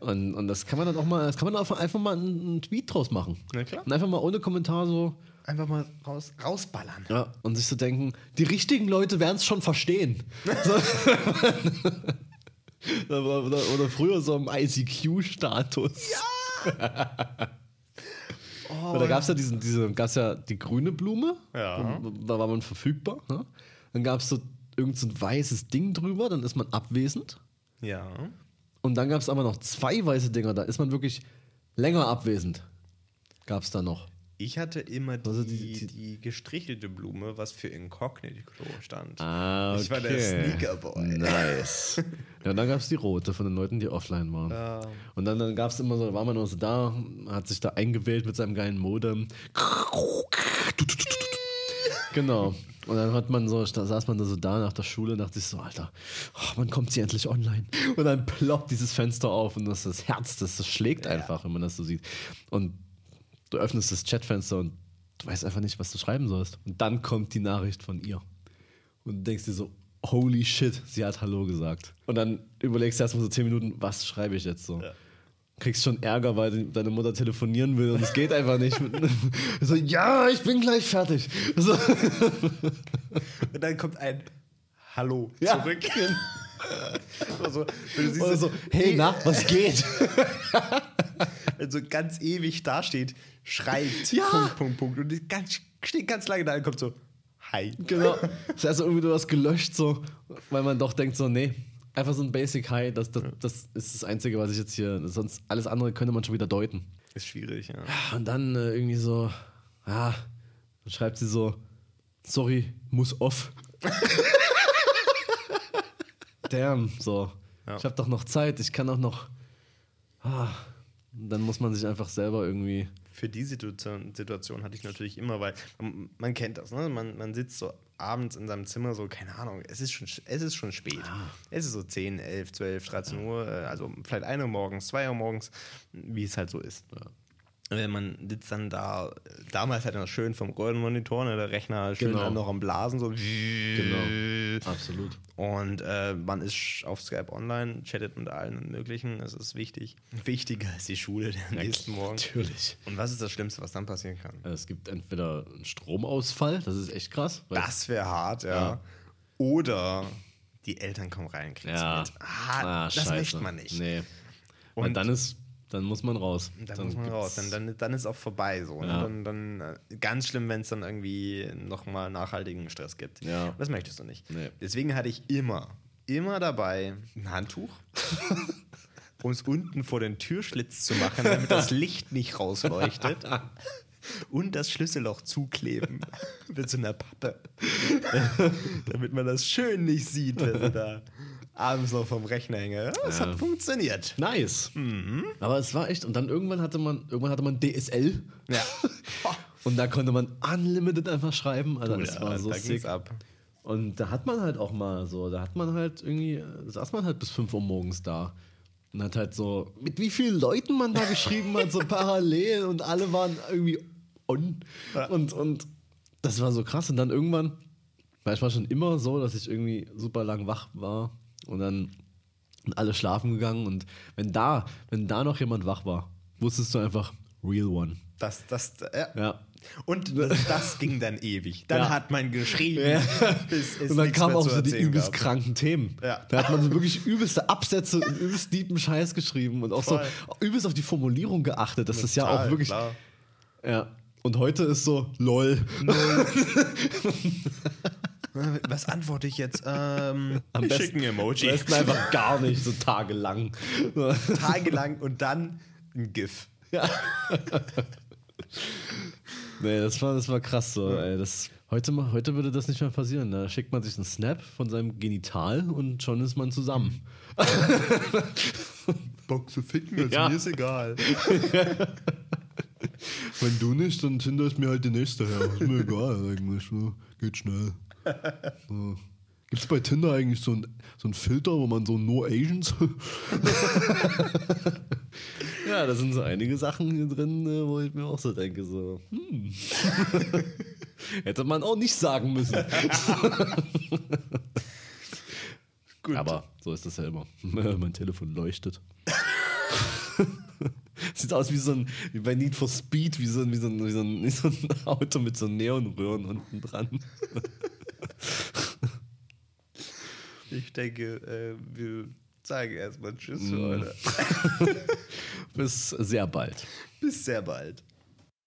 Und, und das kann man dann auch mal, das kann man einfach, einfach mal einen, einen Tweet draus machen. Na klar. Und einfach mal ohne Kommentar so, Einfach mal raus, rausballern. ja, und sich so denken, die richtigen Leute werden es schon verstehen. So. Oder, oder, oder früher so im ICQ-Status. Ja! Oh, da gab es ja diesen, diese, gab's ja die grüne Blume, Ja. da war man verfügbar. Ne? Dann gab es so irgend so ein weißes Ding drüber, dann ist man abwesend. Ja. Und dann gab es aber noch zwei weiße Dinger, da ist man wirklich länger abwesend. Gab es da noch. Ich hatte immer die, Also die, die- die- gestrichelte Blume, was für Incognito stand. Ah, Ich war der Sneakerboy. Nice. ja, und dann gab es die rote von den Leuten, die offline waren. Ja. Und dann, dann gab es immer so, war man immer so da, hat sich da eingewählt mit seinem geilen Modem. Genau. Und dann hat man so, da saß man da so da nach der Schule und dachte sich so, Alter, oh, wann kommt sie endlich online? Und dann ploppt dieses Fenster auf und das, das Herz, das, das schlägt einfach, wenn man das so sieht. Und du öffnest das Chatfenster und du weißt einfach nicht, was du schreiben sollst. Und dann kommt die Nachricht von ihr. Und du denkst dir so, holy shit, sie hat Hallo gesagt. Und dann überlegst du erstmal so zehn Minuten, was schreibe ich jetzt so? Ja. Kriegst schon Ärger, weil deine Mutter telefonieren will und es geht einfach nicht. so, ja, ich bin gleich fertig. So. Und dann kommt ein Hallo Ja. zurück. also, wenn, du siehst, Oder so, hey, na, was geht? wenn so ganz ewig dasteht, schreibt, Ja. Punkt, Punkt, Punkt. Und die ganz, steht ganz lange da und kommt so, Hi. Genau. Das heißt, irgendwie du hast gelöscht, so, weil man doch denkt, so, nee, einfach so ein Basic High, das, das, das ist das Einzige, was ich jetzt hier, sonst alles andere könnte man schon wieder deuten. Ist schwierig, ja. Und dann äh, irgendwie so, ja, dann schreibt sie so, sorry, muss off. Damn, so. Ja. Ich habe doch noch Zeit, ich kann auch noch. Ah, dann muss man sich einfach selber irgendwie. Für die Situation, Situation hatte ich natürlich immer, weil man, man kennt das, ne? Man, man sitzt so abends in seinem Zimmer, so, keine Ahnung, es ist schon, es ist schon spät. Es ist so 10, 11, 12, 13 Uhr, äh, also vielleicht 1 Uhr morgens, 2 Uhr morgens, wie es halt so ist. Äh, Man sitzt dann da, äh, damals halt noch schön vom Röhrenmonitor, ne, der Rechner schön Genau. dann noch am Blasen, so. Genau. Absolut. Und äh, man ist auf Skype online, chattet mit allen möglichen. Es ist wichtig. Wichtiger als die Schule der nächsten Morgen. Natürlich. Und was ist das Schlimmste, was dann passieren kann? Es gibt entweder einen Stromausfall, das ist echt krass. Das wäre hart, ja. Ja. Oder die Eltern kommen rein kriegen ja. mit. Ah, das scheiße. möchte man nicht. Nee. Und- Und dann ist, dann muss man raus. Dann, muss man raus. Dann, dann, dann ist auch vorbei so. Ne? Ja. Dann, dann äh, ganz schlimm, wenn es dann irgendwie nochmal nachhaltigen Stress gibt. Ja. Das möchtest du nicht. Nee. Deswegen hatte ich immer, immer dabei ein Handtuch, um es unten vor den Türschlitz zu machen, damit das Licht nicht rausleuchtet. Und das Schlüsselloch zukleben mit so einer Pappe. damit man das schön nicht sieht, wenn sie da abends noch vom Rechner hänge. Es Ja. hat funktioniert. Nice. Mhm. Aber es war echt, und dann irgendwann hatte man, irgendwann hatte man DSL. Ja. Und da konnte man unlimited einfach schreiben. Also das Ja, war so da sick. ging's ab. Und da hat man halt auch mal so, da hat man halt irgendwie, saß man halt bis 5 Uhr morgens da. Und hat halt so, mit wie vielen Leuten man da geschrieben hat, so parallel und alle waren irgendwie on. Und, und das war so krass. Und dann irgendwann, weil ich war schon immer so, dass ich irgendwie super lang wach war und dann sind alle schlafen gegangen. Und wenn da, wenn da noch jemand wach war, wusstest du einfach, real one. Das, das, ja. Ja. Und das, das ging dann ewig. Dann Ja. hat man geschrieben, Ja. bis es und dann kamen auch so die übelst gab. kranken Themen. Ja. Da hat man so wirklich übelste Absätze und übelst deepen Scheiß geschrieben und auch Voll. so übelst auf die Formulierung geachtet, das ja Total, auch wirklich. klar. Ja. Und heute ist so, lol. Was antworte ich jetzt? Ähm, Am besten- schicke ein Am Emoji. besten einfach gar nicht, so tagelang. Tagelang und dann ein GIF. Nee, das war, das war krass so. Ey. Das, heute, heute würde das nicht mehr passieren. Da schickt man sich einen Snap von seinem Genital und schon ist man zusammen. Bock zu ficken, also Ja. mir ist egal. Wenn du nicht, dann Tinder ist mir halt der nächste her. Ist mir egal eigentlich. Ne? Geht schnell. Gibt es bei Tinder eigentlich so ein, so ein Filter, wo man so No Asians? ja, da sind so einige Sachen hier drin, äh, wo ich mir auch so denke, so, hm. Hätte man auch nicht sagen müssen. Gut. Aber so ist das ja immer. mein Telefon leuchtet. Sieht aus wie so ein, wie bei Need for Speed, wie so ein, wie so ein, wie so ein, wie so ein Auto mit so Neonröhren unten dran. ich denke, äh, wir sagen erstmal Tschüss Mm. für heute. Bis sehr bald. Bis sehr bald.